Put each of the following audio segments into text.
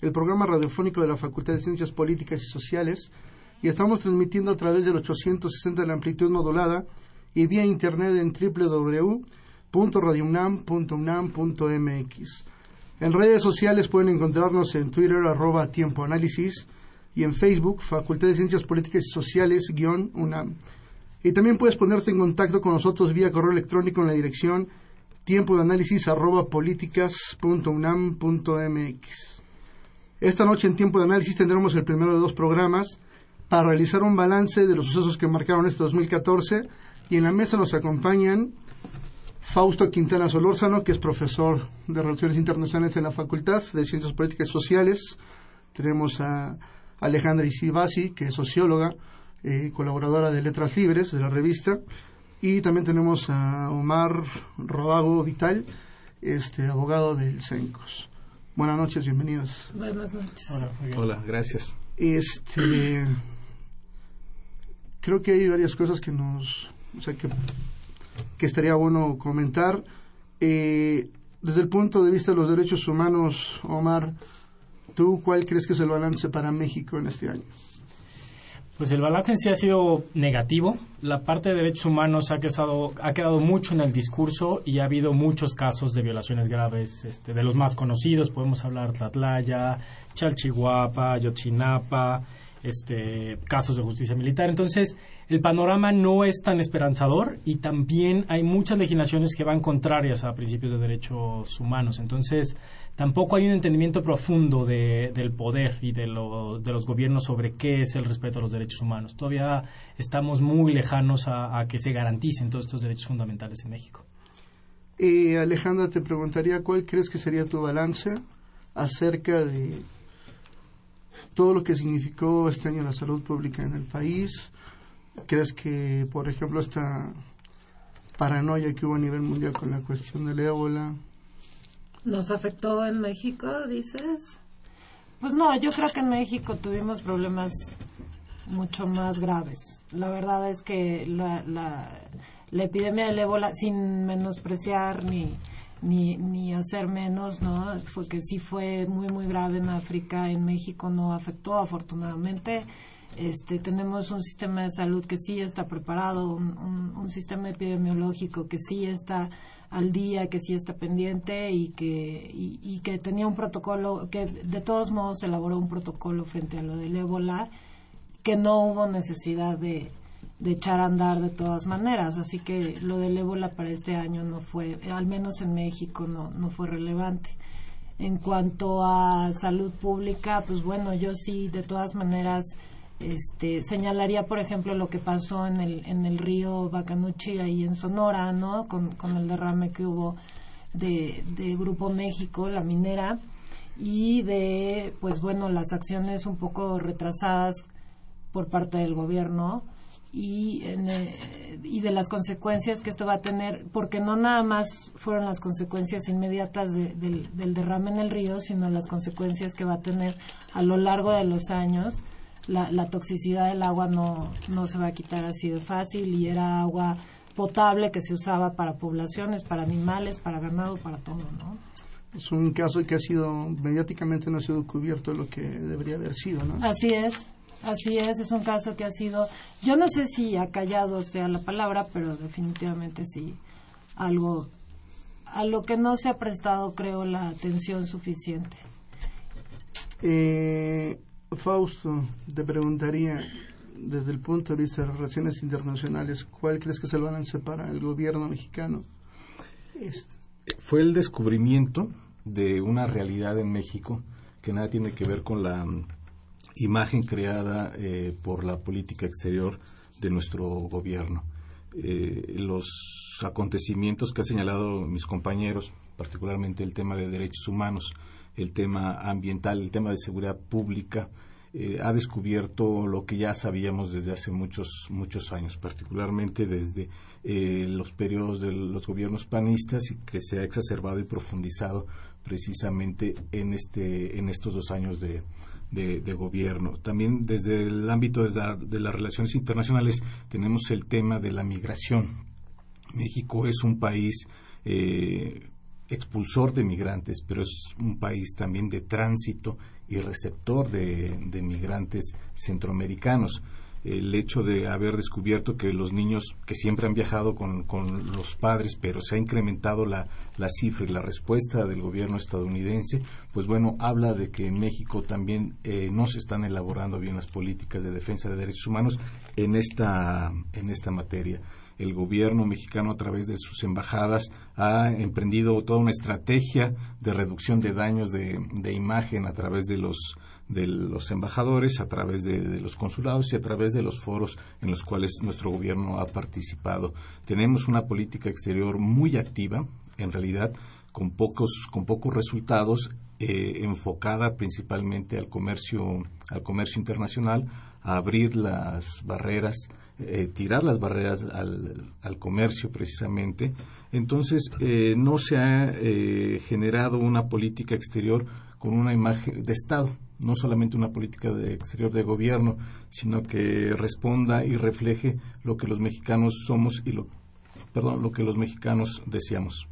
el programa radiofónico de la Facultad de Ciencias Políticas y Sociales y estamos transmitiendo a través del 860 de la amplitud modulada y vía internet en www.radiounam.unam.mx. En redes sociales pueden encontrarnos en Twitter arroba tiempo análisis y en Facebook Facultad de Ciencias Políticas y Sociales guion UNAM. Y también puedes ponerte en contacto con nosotros vía correo electrónico en la dirección tiempo de análisis arroba políticas.unam.mx. Esta noche en tiempo de análisis tendremos el primero de dos programas para realizar un balance de los sucesos que marcaron este 2014 y en la mesa nos acompañan Fausto Quintana Solórzano, que es profesor de Relaciones Internacionales en la Facultad de Ciencias Políticas y Sociales. Tenemos a Alejandra Isibasi, que es socióloga, y eh, colaboradora de Letras Libres de la revista. Y también tenemos a Omar Rodago Vital, este abogado del CENCOS. Buenas noches, bienvenidos. Buenas noches. Hola, Hola gracias. Este creo que hay varias cosas que nos, o sea, que, que estaría bueno comentar. Eh, desde el punto de vista de los derechos humanos, Omar, ¿tú cuál crees que es el balance para México en este año? Pues el balance en sí ha sido negativo. La parte de derechos humanos ha quedado, ha quedado mucho en el discurso y ha habido muchos casos de violaciones graves. Este, de los más conocidos podemos hablar Tlatlaya, Chalchihuapa, Yotzinapa, este, casos de justicia militar. Entonces, el panorama no es tan esperanzador y también hay muchas legislaciones que van contrarias a principios de derechos humanos. Entonces, tampoco hay un entendimiento profundo de, del poder y de, de, los gobiernos sobre qué es el respeto a los derechos humanos. Todavía estamos muy lejanos a, que se garanticen todos estos derechos fundamentales en México. Eh, Alejandra, te preguntaría cuál crees que sería tu balance acerca de todo lo que significó este año la salud pública en el país. ¿Crees que, por ejemplo, esta paranoia que hubo a nivel mundial con la cuestión del ébola? ¿Nos afectó en México, dices? Pues no, yo creo que en México tuvimos problemas mucho más graves. La verdad es que la, la, la epidemia del ébola, sin menospreciar ni ni, ni hacer menos, ¿no? Fue que sí fue muy, muy grave en África, en México no afectó, afortunadamente. Este, tenemos un sistema de salud que sí está preparado, un, un, sistema epidemiológico que sí está al día, que sí está pendiente y que, y, y, que tenía un protocolo, que de todos modos elaboró un protocolo frente a lo del ébola, que no hubo necesidad de, de echar a andar de todas maneras. Así que lo del ébola para este año no fue, al menos en México, no, no fue relevante. En cuanto a salud pública, pues bueno, yo sí, de todas maneras, este, señalaría, por ejemplo, lo que pasó en el, en el río Bacanuchi, ahí en Sonora, ¿no? Con, con el derrame que hubo de, de Grupo México, la minera, y de, pues bueno, las acciones un poco retrasadas por parte del gobierno y, eh, y de las consecuencias que esto va a tener, porque no nada más fueron las consecuencias inmediatas del, derrame en el río, sino las consecuencias que va a tener a lo largo de los años. La, la toxicidad del agua no, no se va a quitar así de fácil y era agua potable que se usaba para poblaciones, para animales, para ganado, para todo, ¿no? Es un caso que ha sido mediáticamente no ha sido cubierto lo que debería haber sido, ¿no? Así es. Así es, es un caso que ha sido, yo no sé si ha callado sea la palabra, pero definitivamente sí algo a lo que no se ha prestado, creo, la atención suficiente. Eh, Fausto, te preguntaría, desde el punto de vista de las relaciones internacionales, ¿cuál crees que es el balance para el gobierno mexicano? Fue el descubrimiento de una realidad en México que nada tiene que ver con la imagen creada por la política exterior de nuestro gobierno. los acontecimientos que han señalado mis compañeros, particularmente el tema de derechos humanos, el tema ambiental, el tema de seguridad pública, eh, ha descubierto lo que ya sabíamos desde hace muchos muchos años, particularmente desde eh, los periodos de los gobiernos panistas y que se ha exacerbado y profundizado precisamente en este en estos dos años de, de, gobierno. También desde el ámbito de, de, las relaciones internacionales tenemos el tema de la migración. México es un país eh, expulsor de migrantes, pero es un país también de tránsito y receptor de, migrantes centroamericanos. El hecho de haber descubierto que los niños que siempre han viajado con, los padres, pero se ha incrementado la, cifra y la respuesta del gobierno estadounidense, pues bueno, habla de que en México también eh, no se están elaborando bien las políticas de defensa de derechos humanos en esta, en esta materia. El gobierno mexicano a través de sus embajadas ha emprendido toda una estrategia de reducción de daños de, imagen a través de los de los embajadores, a través de, los consulados y a través de los foros en los cuales nuestro gobierno ha participado. Tenemos una política exterior muy activa, en realidad, con pocos, con pocos resultados, eh, enfocada principalmente al comercio, al comercio internacional, a abrir las barreras eh, tirar las barreras al, comercio precisamente. Entonces, eh, no se ha eh, generado una política exterior con una imagen de Estado, no solamente una política de exterior de gobierno, sino que responda y refleje lo que los mexicanos somos y lo, perdón, lo que los mexicanos deseamos.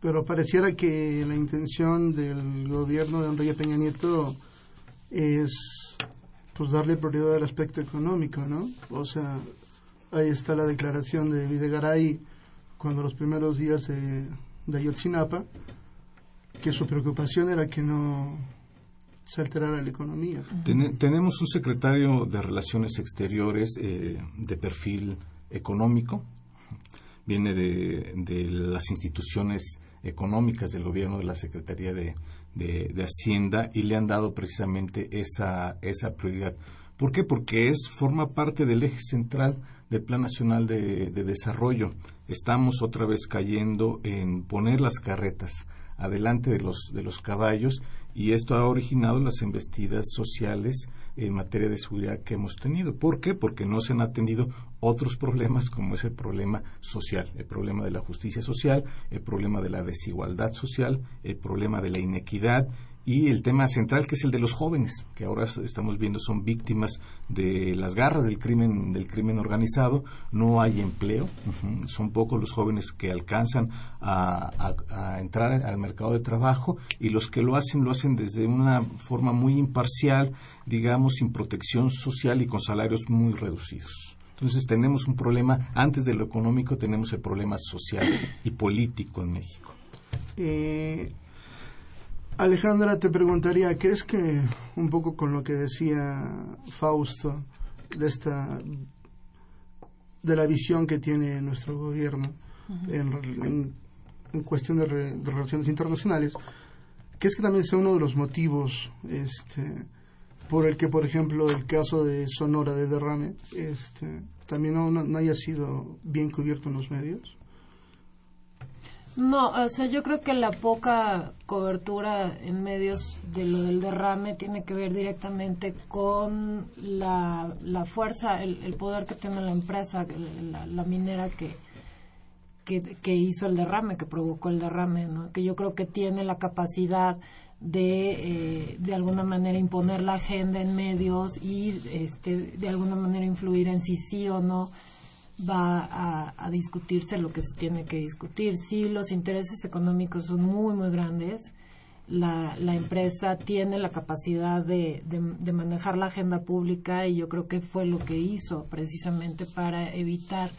Pero pareciera que la intención del gobierno de Enrique Peña Nieto es pues darle prioridad al aspecto económico, ¿no? O sea, ahí está la declaración de Videgaray cuando los primeros días de, Ayotzinapa, que su preocupación era que no se alterara la economía. tenemos un secretario de Relaciones Exteriores eh, de perfil económico, viene de, de, las instituciones económicas del gobierno de la Secretaría de, de, Hacienda y le han dado precisamente esa, esa prioridad. ¿Por qué? Porque es, forma parte del eje central del Plan Nacional de, de, Desarrollo. Estamos otra vez cayendo en poner las carretas adelante de los, de los caballos y esto ha originado las embestidas sociales en materia de seguridad que hemos tenido. ¿Por qué? Porque no se han atendido otros problemas como es el problema social, el problema de la justicia social, el problema de la desigualdad social, el problema de la inequidad y el tema central que es el de los jóvenes que ahora estamos viendo son víctimas de las garras del crimen del crimen organizado. No hay empleo son pocos los jóvenes que alcanzan a, entrar al mercado de trabajo y los que lo hacen lo hacen desde una forma muy imparcial digamos sin protección social y con salarios muy reducidos. Entonces tenemos un problema antes de lo económico tenemos el problema social y político en México. Eh, Alejandra, te preguntaría, ¿crees que un poco con lo que decía Fausto de esta de la visión que tiene nuestro gobierno en, cuestión de, relaciones internacionales, ¿crees que también sea uno de los motivos este, por el que, por ejemplo, el caso de Sonora de derrame este, también no haya sido bien cubierto en los medios? No, o sea, yo creo que la poca cobertura en medios de lo del derrame tiene que ver directamente con la, la fuerza, el, poder que tiene la empresa, la, minera que, que, hizo el derrame, que provocó el derrame, ¿no? que yo creo que tiene la capacidad de eh, de alguna manera imponer la agenda en medios y este, de alguna manera influir en si sí o no va a, discutirse lo que se tiene que discutir. Sí, los intereses económicos son muy, muy grandes. La, empresa tiene la capacidad de, manejar la agenda pública y yo creo que fue lo que hizo precisamente para evitar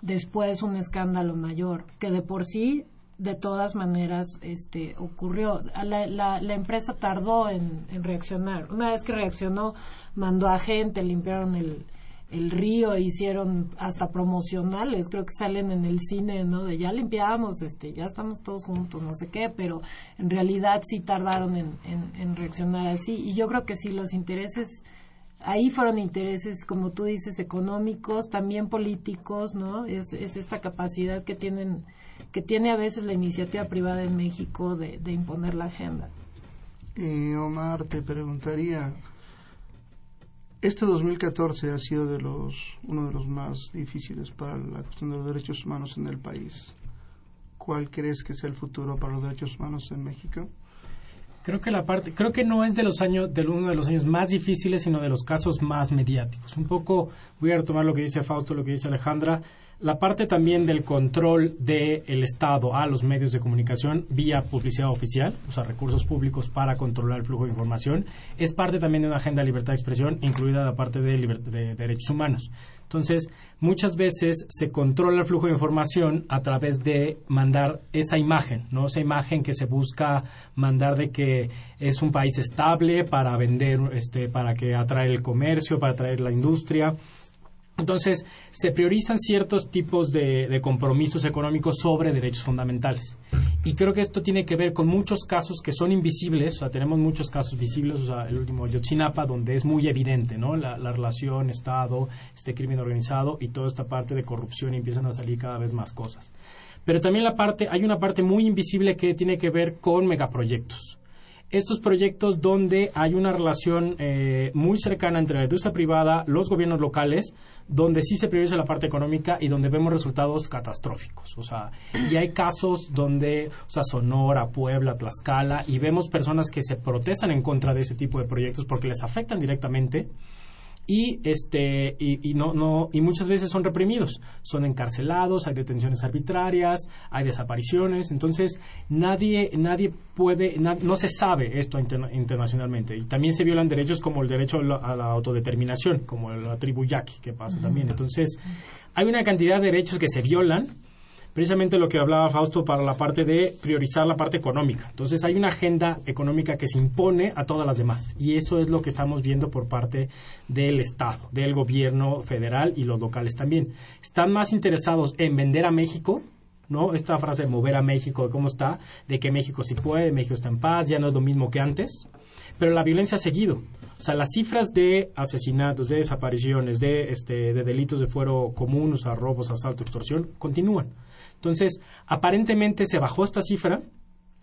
después un escándalo mayor, que de por sí de todas maneras este ocurrió la, empresa tardó en, reaccionar una vez que reaccionó mandó a gente limpiaron el, el río hicieron hasta promocionales, creo que salen en el cine, ¿no? De ya limpiamos, este, ya estamos todos juntos, no sé qué, pero en realidad sí tardaron en, en, reaccionar así. Y yo creo que sí, los intereses ahí fueron intereses, como tú dices, económicos, también políticos, ¿no? Es, es esta capacidad que tienen que tiene a veces la iniciativa privada en México de, de imponer la agenda. Eh, Omar, te preguntaría, este 2014 ha sido de los uno de los más difíciles para la cuestión de los derechos humanos en el país. ¿Cuál crees que es el futuro para los derechos humanos en México? Creo que la parte, creo que no es de los años, de uno de los años más difíciles, sino de los casos más mediáticos. Un poco voy a retomar lo que dice Fausto, lo que dice Alejandra la parte también del control del Estado a los medios de comunicación vía publicidad oficial, o sea, recursos públicos para controlar el flujo de información, es parte también de una agenda de libertad de expresión, incluida la parte de, de derechos humanos. Entonces, muchas veces se controla el flujo de información a través de mandar esa imagen, ¿no? Esa imagen que se busca mandar de que es un país estable para vender, este, para que atrae el comercio, para atraer la industria. Entonces, se priorizan ciertos tipos de, compromisos económicos sobre derechos fundamentales. Y creo que esto tiene que ver con muchos casos que son invisibles, o sea, tenemos muchos casos visibles, o sea, el último Yotzinapa, donde es muy evidente, ¿no? La, relación Estado, este crimen organizado y toda esta parte de corrupción y empiezan a salir cada vez más cosas. Pero también la parte, hay una parte muy invisible que tiene que ver con megaproyectos estos proyectos donde hay una relación eh, muy cercana entre la industria privada, los gobiernos locales, donde sí se prioriza la parte económica y donde vemos resultados catastróficos. O sea, y hay casos donde, o sea, Sonora, Puebla, Tlaxcala, y vemos personas que se protestan en contra de ese tipo de proyectos porque les afectan directamente y este y, no no y muchas veces son reprimidos. Son encarcelados hay detenciones arbitrarias hay desapariciones. Entonces nadie nadie puede no se sabe esto internacionalmente. Y también se violan derechos como el derecho a la, autodeterminación como la tribu yaqui que pasa también. Entonces hay una cantidad de derechos que se violan precisamente lo que hablaba Fausto para la parte de priorizar la parte económica. Entonces hay una agenda económica que se impone a todas las demás y eso es lo que estamos viendo por parte del Estado, del gobierno federal y los locales también. Están más interesados en vender a México ¿no? Esta frase de mover a México, de cómo está, de que México sí puede, México está en paz, ya no es lo mismo que antes, pero la violencia ha seguido. O sea, las cifras de asesinatos, de desapariciones, de, este, de delitos de fuero común, o robos, asalto, extorsión, continúan. Entonces, aparentemente se bajó esta cifra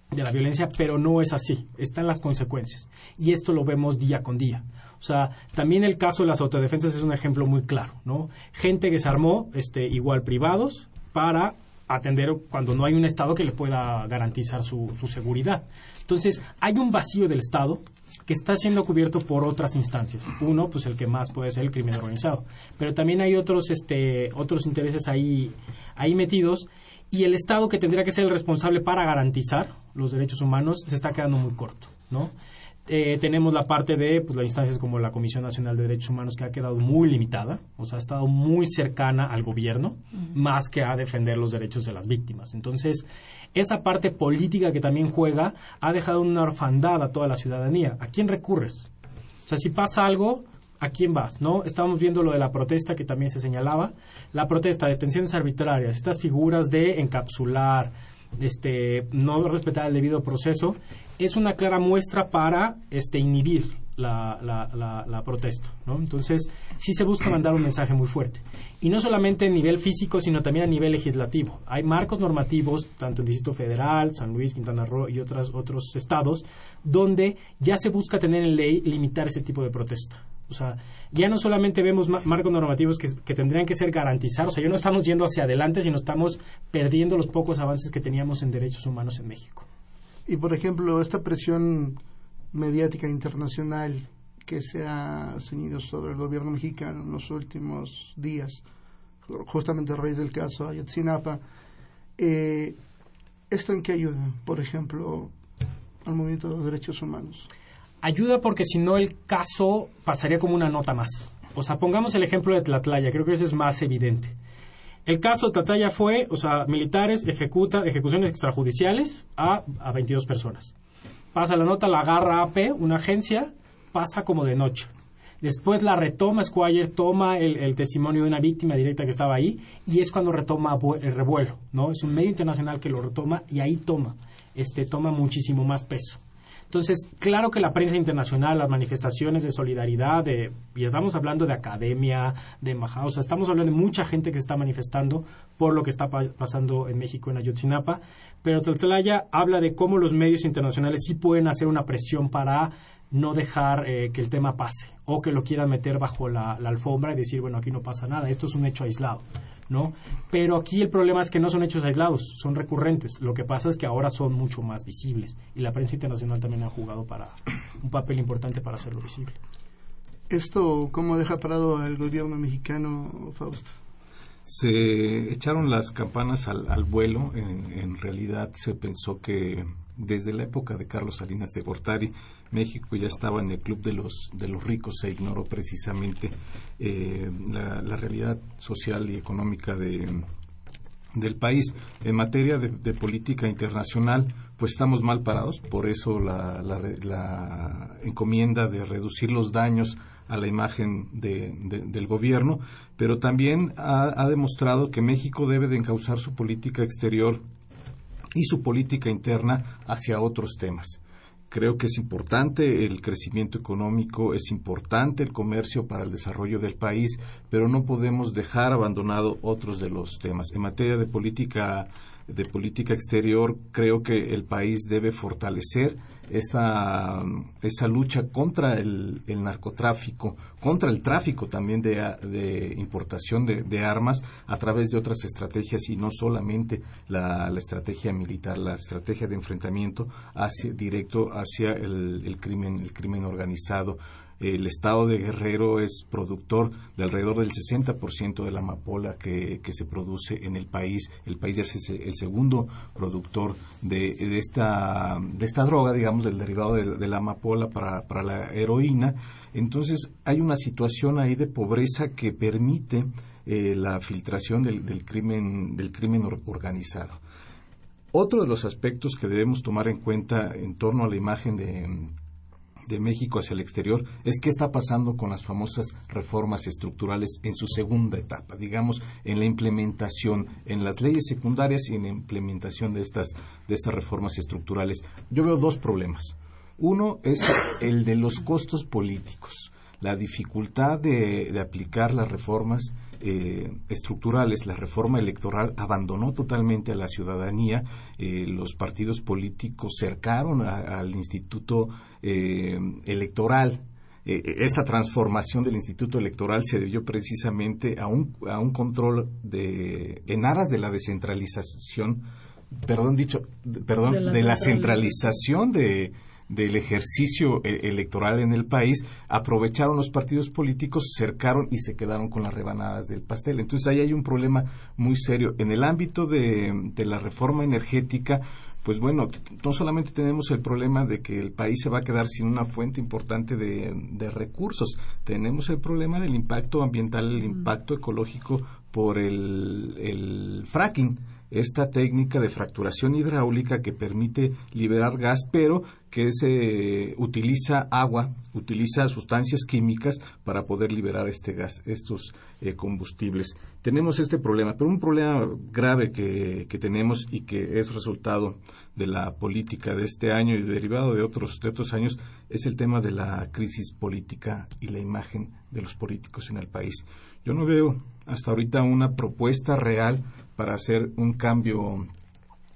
de la violencia, pero no es así. Están las consecuencias. Y esto lo vemos día con día. O sea, también el caso de las autodefensas es un ejemplo muy claro, ¿no? Gente que se armó, este, igual privados, para atender cuando no hay un Estado que le pueda garantizar su, su seguridad. Entonces, hay un vacío del Estado que está siendo cubierto por otras instancias. Uno, pues el que más puede ser el crimen organizado. Pero también hay otros, este, otros intereses ahí, ahí metidos y el Estado que tendría que ser el responsable para garantizar los derechos humanos se está quedando muy corto, ¿no? Eh, tenemos la parte de pues, las instancias como la Comisión Nacional de Derechos Humanos que ha quedado muy limitada, o sea, ha estado muy cercana al gobierno, más que a defender los derechos de las víctimas. Entonces, esa parte política que también juega ha dejado una orfandad a toda la ciudadanía. ¿A quién recurres? O sea, si pasa algo, ¿a quién vas? ¿No? Estábamos viendo lo de la protesta que también se señalaba. La protesta, detenciones arbitrarias, estas figuras de encapsular, este, no respetar el debido proceso, es una clara muestra para este, inhibir la, la, la, protesta. ¿no? Entonces, sí se busca mandar un mensaje muy fuerte. Y no solamente a nivel físico, sino también a nivel legislativo. Hay marcos normativos, tanto en Distrito Federal, San Luis, Quintana Roo y otras, otros estados, donde ya se busca tener en ley limitar ese tipo de protesta. O sea, ya no solamente vemos marcos normativos que, tendrían que ser garantizados, o sea, ya no estamos yendo hacia adelante, sino estamos perdiendo los pocos avances que teníamos en derechos humanos en México. Y, por ejemplo, esta presión mediática internacional que se ha ceñido sobre el gobierno mexicano en los últimos días, justamente a raíz del caso Ayotzinapa, eh, ¿esto en qué ayuda, por ejemplo, al movimiento de los derechos humanos? Ayuda porque si no el caso pasaría como una nota más. O sea, pongamos el ejemplo de Tlatlaya, creo que eso es más evidente. El caso de Tlatlaya fue, o sea, militares ejecuta ejecuciones extrajudiciales a, a 22 personas. Pasa la nota, la agarra AP, una agencia, pasa como de noche. Después la retoma Squire, toma el, testimonio de una víctima directa que estaba ahí y es cuando retoma el revuelo, ¿no? Es un medio internacional que lo retoma y ahí toma, este, toma muchísimo más peso. Entonces, claro que la prensa internacional, las manifestaciones de solidaridad, de, y estamos hablando de academia, de embajada, o sea, estamos hablando de mucha gente que está manifestando por lo que está pasando en México, en Ayotzinapa, pero Tlatlaya habla de cómo los medios internacionales sí pueden hacer una presión para no dejar eh, que el tema pase o que lo quieran meter bajo la, alfombra y decir, bueno, aquí no pasa nada, esto es un hecho aislado. ¿No? Pero aquí el problema es que no son hechos aislados, son recurrentes. Lo que pasa es que ahora son mucho más visibles y la prensa internacional también ha jugado para un papel importante para hacerlo visible. ¿Esto cómo deja parado al gobierno mexicano, Fausto? Se echaron las campanas al, vuelo. En, realidad se pensó que desde la época de Carlos Salinas de Gortari, México ya estaba en el club de los, de los ricos. Se ignoró precisamente eh, la, realidad social y económica de, del país. En materia de, política internacional, pues estamos mal parados. Por eso la, la encomienda de reducir los daños a la imagen del gobierno, pero también ha, demostrado que México debe de encauzar su política exterior y su política interna hacia otros temas. Creo que es importante el crecimiento económico, es importante el comercio para el desarrollo del país, pero no podemos dejar abandonado otros de los temas. En materia de política de política exterior, creo que el país debe fortalecer esa, esa lucha contra el, narcotráfico, contra el tráfico también de, importación de, armas a través de otras estrategias y no solamente la, estrategia militar, la estrategia de enfrentamiento hacia, directo hacia el, crimen, el crimen organizado el estado de Guerrero es productor de alrededor del 60% de la amapola que, se produce en el país. El país es el segundo productor de, de, esta, de esta droga, digamos, del derivado de, la amapola para, para, la heroína. Entonces hay una situación ahí de pobreza que permite eh, la filtración del, del, crimen, del crimen organizado. Otro de los aspectos que debemos tomar en cuenta en torno a la imagen de de México hacia el exterior es qué está pasando con las famosas reformas estructurales en su segunda etapa, digamos, en la implementación, en las leyes secundarias y en la implementación de estas, de estas reformas estructurales. Yo veo dos problemas. Uno es el de los costos políticos, la dificultad de aplicar las reformas eh, estructurales, la reforma electoral abandonó totalmente a la ciudadanía, eh, los partidos políticos cercaron al instituto eh, electoral. esta transformación del instituto electoral se debió precisamente a un, a un control de, en aras de la descentralización, perdón dicho, perdón, de la centralización de, del ejercicio e-, electoral en el país, aprovecharon los partidos políticos, cercaron y se quedaron con las rebanadas del pastel. Entonces ahí hay un problema muy serio. En el ámbito de, la reforma energética, pues bueno, no solamente tenemos el problema de que el país se va a quedar sin una fuente importante de, recursos, tenemos el problema del impacto ambiental, el impacto ecológico por el, el fracking esta técnica de fracturación hidráulica que permite liberar gas, pero que se utiliza agua, utiliza sustancias químicas para poder liberar este gas, estos eh, combustibles. Tenemos este problema, pero un problema grave que, que, tenemos y que es resultado de la política de este año y derivado de otros, de otros años es el tema de la crisis política y la imagen de los políticos en el país. Yo no veo hasta ahorita una propuesta real para hacer un cambio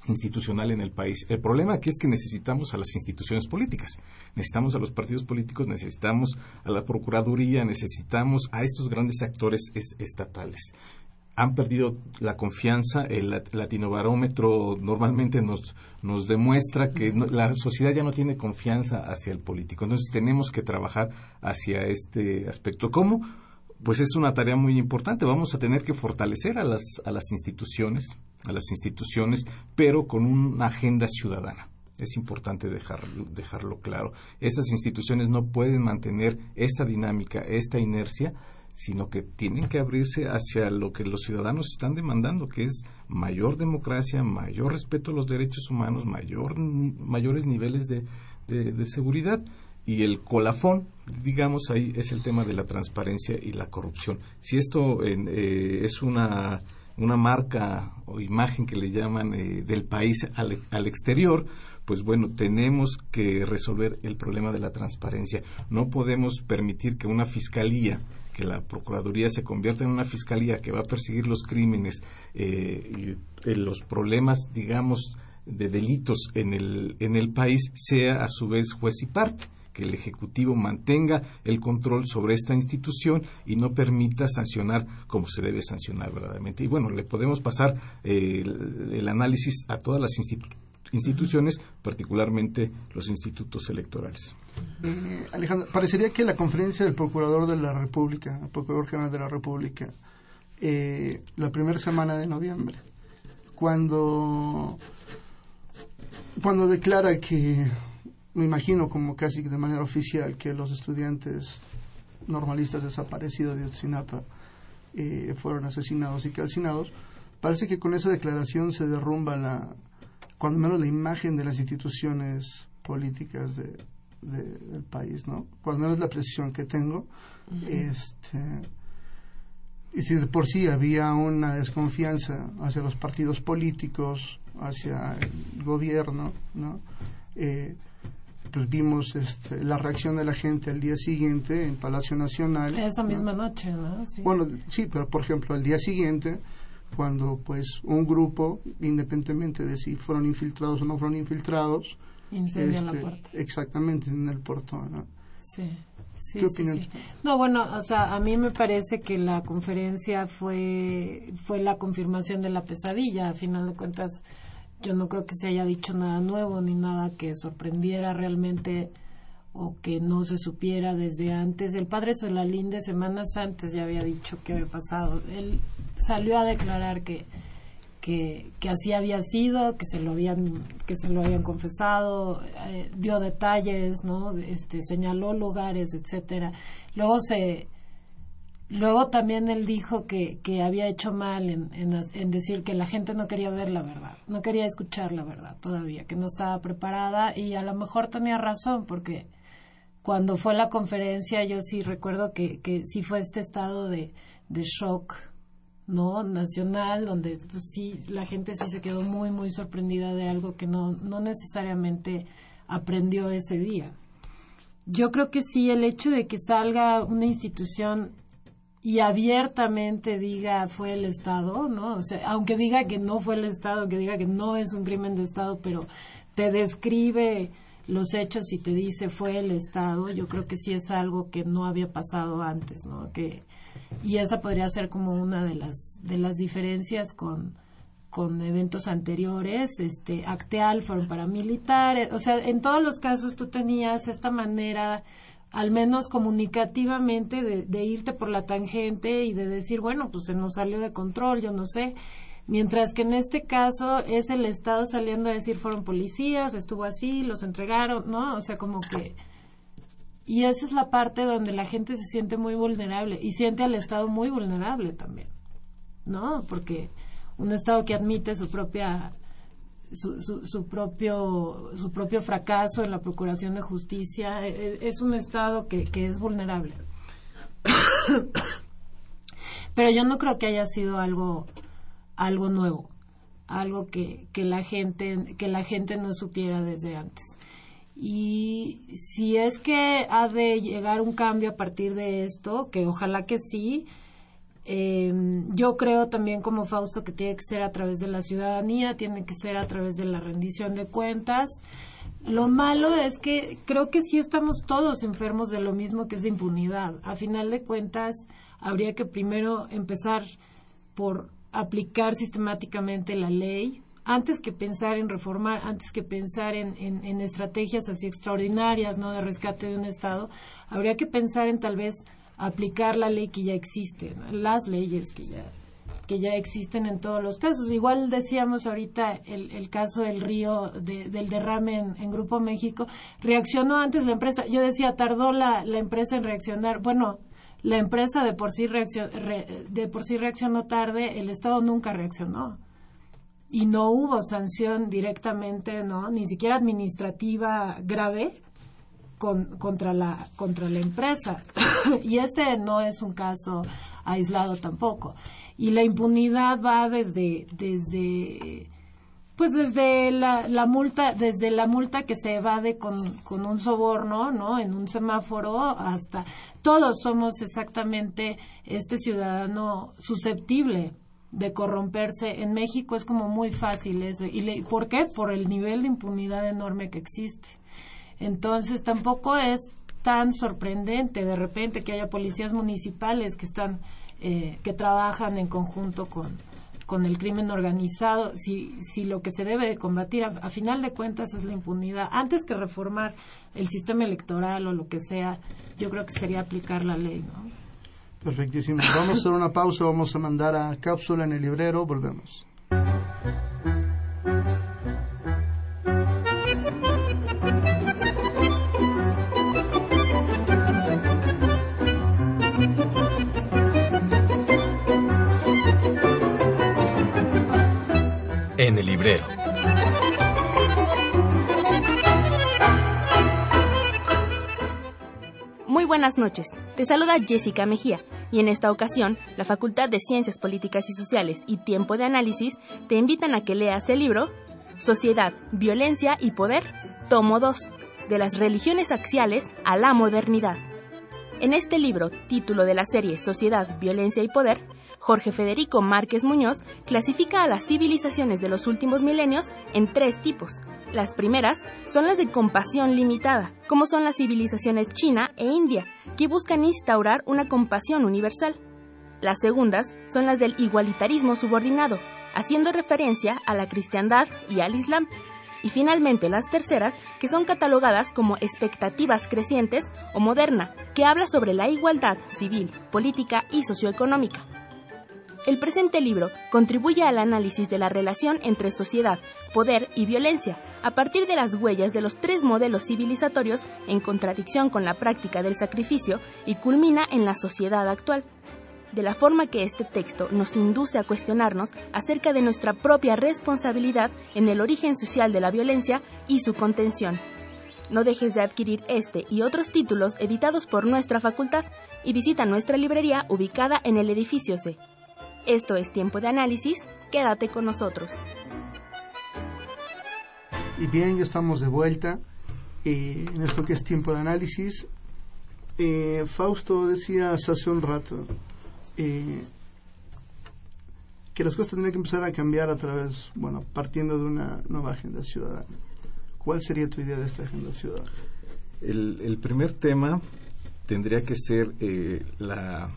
institucional en el país. El problema aquí es que necesitamos a las instituciones políticas, necesitamos a los partidos políticos, necesitamos a la Procuraduría, necesitamos a estos grandes actores estatales. Han perdido la confianza, el latinobarómetro normalmente nos, nos demuestra que la sociedad ya no tiene confianza hacia el político. Entonces tenemos que trabajar hacia este aspecto. ¿Cómo? Pues es una tarea muy importante. Vamos a tener que fortalecer a las, a las instituciones, a las instituciones, pero con una agenda ciudadana. Es importante dejarlo claro. Estas instituciones no pueden mantener esta dinámica, esta inercia, sino que tienen que abrirse hacia lo que los ciudadanos están demandando, que es mayor democracia, mayor respeto a los derechos humanos, mayor, mayores niveles de, de seguridad y el colafón, digamos, ahí es el tema de la transparencia y la corrupción. Si esto eh, es una una marca o imagen que le llaman eh, del país al, al, exterior, pues bueno, tenemos que resolver el problema de la transparencia. No podemos permitir que una fiscalía que la Procuraduría se convierta en una fiscalía que va a perseguir los crímenes, eh, y, los problemas, digamos, de delitos en el, en el país, sea a su vez juez y parte que el Ejecutivo mantenga el control sobre esta institución y no permita sancionar como se debe sancionar verdaderamente. Y bueno, le podemos pasar eh, el, análisis a todas las instituciones instituciones, particularmente los institutos electorales. Eh, Alejandro, parecería que la conferencia del Procurador de la República, el Procurador General de la República, eh, la primera semana de noviembre, cuando, cuando declara que, me imagino como casi de manera oficial, que los estudiantes normalistas desaparecidos de Otsinapa eh, fueron asesinados y calcinados, parece que con esa declaración se derrumba la, cuando menos la imagen de las instituciones políticas de, del país, ¿no? Cuando menos la precisión que tengo, este, y si de por sí había una desconfianza hacia los partidos políticos, hacia el gobierno, ¿no? Eh, pues vimos este, la reacción de la gente al día siguiente en Palacio Nacional. Esa misma noche, ¿no? Sí. Bueno, sí, pero por ejemplo, al día siguiente cuando pues un grupo, independientemente de si fueron infiltrados o no fueron infiltrados, incendia la puerta. Exactamente, en el portón. ¿no? Sí. Sí, ¿Qué sí, sí, No, bueno, o sea, a mí me parece que la conferencia fue fue la confirmación de la pesadilla. A final de cuentas, yo no creo que se haya dicho nada nuevo ni nada que sorprendiera realmente o que no se supiera desde antes. El padre Solalinde semanas antes ya había dicho que había pasado. Él salió a declarar que, que, que así había sido, que se lo habían, que se lo habían confesado, eh, dio detalles, ¿no? Este, señaló lugares, etcétera. Luego se Luego también él dijo que, que había hecho mal en, en, decir que la gente no quería ver la verdad, no quería escuchar la verdad todavía, que no estaba preparada y a lo mejor tenía razón porque cuando fue la conferencia yo sí recuerdo que, que sí fue este estado de, de shock no nacional donde pues sí la gente sí se quedó muy muy sorprendida de algo que no no necesariamente aprendió ese día. Yo creo que sí el hecho de que salga una institución y abiertamente diga fue el Estado, ¿no? O sea, aunque diga que no fue el Estado, aunque diga que no es un crimen de Estado, pero te describe los hechos y te dice fue el Estado, yo creo que sí es algo que no había pasado antes, ¿no? Que, y esa podría ser como una de las, de las diferencias con, con eventos anteriores, este, Acteal fueron paramilitares, o sea, en todos los casos tú tenías esta manera, al menos comunicativamente, de, irte por la tangente y de decir, bueno, pues se nos salió de control, yo no sé, Mientras que en este caso es el Estado saliendo a decir fueron policías, estuvo así, los entregaron, ¿no? O sea, como que... Y esa es la parte donde la gente se siente muy vulnerable y siente al Estado muy vulnerable también, ¿no? Porque un Estado que admite su propia su, su, propio su propio fracaso en la procuración de justicia es, e, es un estado que, que es vulnerable pero yo no creo que haya sido algo algo nuevo, algo que, que, la gente, que la gente no supiera desde antes. Y si es que ha de llegar un cambio a partir de esto, que ojalá que sí, eh, yo creo también como Fausto que tiene que ser a través de la ciudadanía, tiene que ser a través de la rendición de cuentas. Lo malo es que creo que sí estamos todos enfermos de lo mismo que es de impunidad. A final de cuentas, habría que primero empezar por aplicar sistemáticamente la ley, antes que pensar en reformar, antes que pensar en, en, estrategias así extraordinarias, ¿no? De rescate de un Estado, habría que pensar en tal vez aplicar la ley que ya existe, las leyes que ya que ya existen en todos los casos. Igual decíamos ahorita el, el caso del río, del derrame en, Grupo México, reaccionó antes la empresa. Yo decía, tardó la, la empresa en reaccionar. Bueno, la empresa de por sí de por sí reaccionó tarde, el Estado nunca reaccionó. Y no hubo sanción directamente, ¿no? Ni siquiera administrativa grave contra la contra la empresa. y este no es un caso aislado tampoco. Y la impunidad va desde, desde pues desde la, la, multa, desde la multa que se evade con, con un soborno, ¿no? En un semáforo hasta todos somos exactamente este ciudadano susceptible de corromperse. En México es como muy fácil eso. ¿Y por qué? Por el nivel de impunidad enorme que existe. Entonces tampoco es tan sorprendente de repente que haya policías municipales que están eh, que trabajan en conjunto con, con el crimen organizado, si, si lo que se debe de combatir a, final de cuentas es la impunidad, antes que reformar el sistema electoral o lo que sea, yo creo que sería aplicar la ley, ¿no? Perfectísimo. Vamos a hacer una pausa, vamos a mandar a cápsula en el librero, volvemos. Muy buenas noches. Te saluda Jessica Mejía y en esta ocasión la Facultad de Ciencias Políticas y Sociales y Tiempo de Análisis te invitan a que leas el libro Sociedad, Violencia y Poder, tomo 2, de las religiones axiales a la modernidad. En este libro, título de la serie Sociedad, Violencia y Poder, Jorge Federico Márquez Muñoz clasifica a las civilizaciones de los últimos milenios en tres tipos. Las primeras son las de compasión limitada, como son las civilizaciones China e India, que buscan instaurar una compasión universal. Las segundas son las del igualitarismo subordinado, haciendo referencia a la cristiandad y al islam. Y finalmente las terceras, que son catalogadas como expectativas crecientes o moderna, que habla sobre la igualdad civil, política y socioeconómica. El presente libro contribuye al análisis de la relación entre sociedad, poder y violencia, a partir de las huellas de los tres modelos civilizatorios en contradicción con la práctica del sacrificio y culmina en la sociedad actual. De la forma que este texto nos induce a cuestionarnos acerca de nuestra propia responsabilidad en el origen social de la violencia y su contención. No dejes de adquirir este y otros títulos editados por nuestra facultad y visita nuestra librería ubicada en el edificio C. Esto es Tiempo de Análisis, quédate con nosotros. Y bien, ya estamos de vuelta eh, en esto que es Tiempo de Análisis. Eh, Fausto decías hace un rato eh, que las cosas tendrían que empezar a cambiar a través, bueno, partiendo de una nueva agenda ciudadana. ¿Cuál sería tu idea de esta agenda ciudadana? El, el primer tema tendría que ser la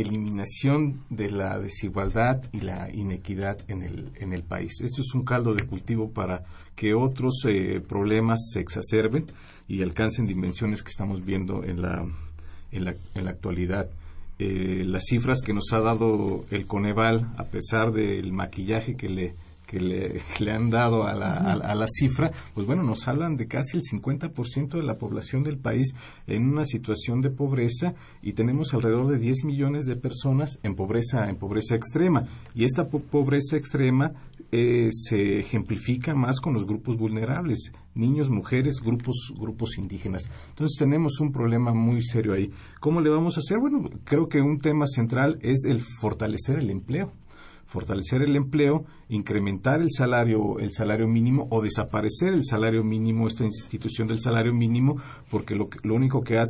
eliminación de la desigualdad y la inequidad en el, en el país. Esto es un caldo de cultivo para que otros eh, problemas se exacerben y alcancen dimensiones que estamos viendo en la, en la, en la actualidad. Eh, las cifras que nos ha dado el Coneval, a pesar del maquillaje que le que le, han dado a la, a, la, cifra, pues bueno, nos hablan de casi el 50% de la población del país en una situación de pobreza y tenemos alrededor de 10 millones de personas en pobreza, en pobreza extrema. Y esta pobreza extrema eh, se ejemplifica más con los grupos vulnerables, niños, mujeres, grupos, grupos indígenas. Entonces tenemos un problema muy serio ahí. ¿Cómo le vamos a hacer? Bueno, creo que un tema central es el fortalecer el empleo fortalecer el empleo, incrementar el salario, el salario mínimo o desaparecer el salario mínimo, esta institución del salario mínimo, porque lo, lo único que ha,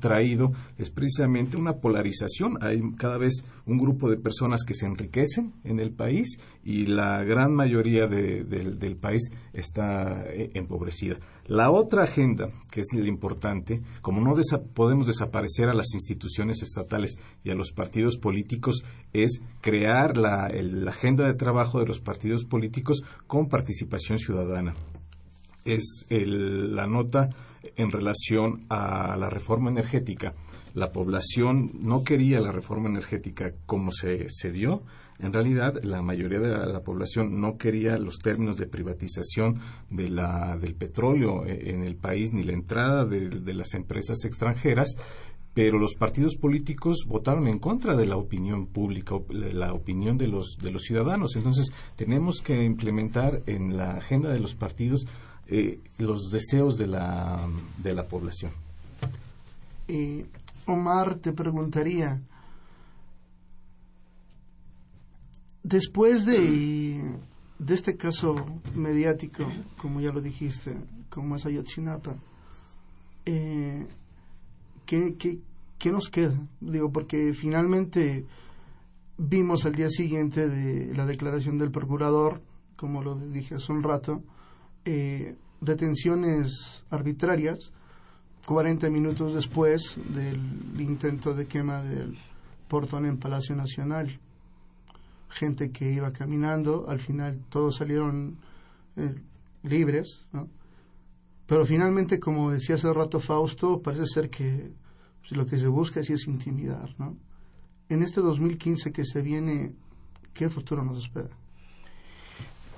traído es precisamente una polarización. Hay cada vez un grupo de personas que se enriquecen en el país y la gran mayoría del país está eh, empobrecida. La otra agenda, que es la importante, como no podemos desaparecer a las instituciones estatales y a los partidos políticos, es crear la, agenda de trabajo de los partidos políticos con participación ciudadana. Es la nota en relación a la reforma energética. La población no quería la reforma energética como se, se dio. En realidad, la mayoría de la, población no quería los términos de privatización de la, del petróleo eh, en el país ni la entrada de las empresas extranjeras pero los partidos políticos votaron en contra de la opinión pública, de la opinión de los, de los ciudadanos. Entonces, tenemos que implementar en la agenda de los partidos eh, los deseos de la, de la población. Eh, Omar, te preguntaría, después de, de este caso mediático, como ya lo dijiste, como es Ayotzinapa, eh, ¿qué, qué, qué, nos queda? Digo, porque finalmente vimos al día siguiente de la declaración del procurador, como lo dije hace un rato, eh, detenciones arbitrarias 40 minutos después del intento de quema del portón en Palacio Nacional. Gente que iba caminando, al final todos salieron eh, libres, ¿no? Pero finalmente, como decía hace rato Fausto, parece ser que pues, lo que se busca sí es intimidar, ¿no? En este 2015 que se viene, ¿qué futuro nos espera?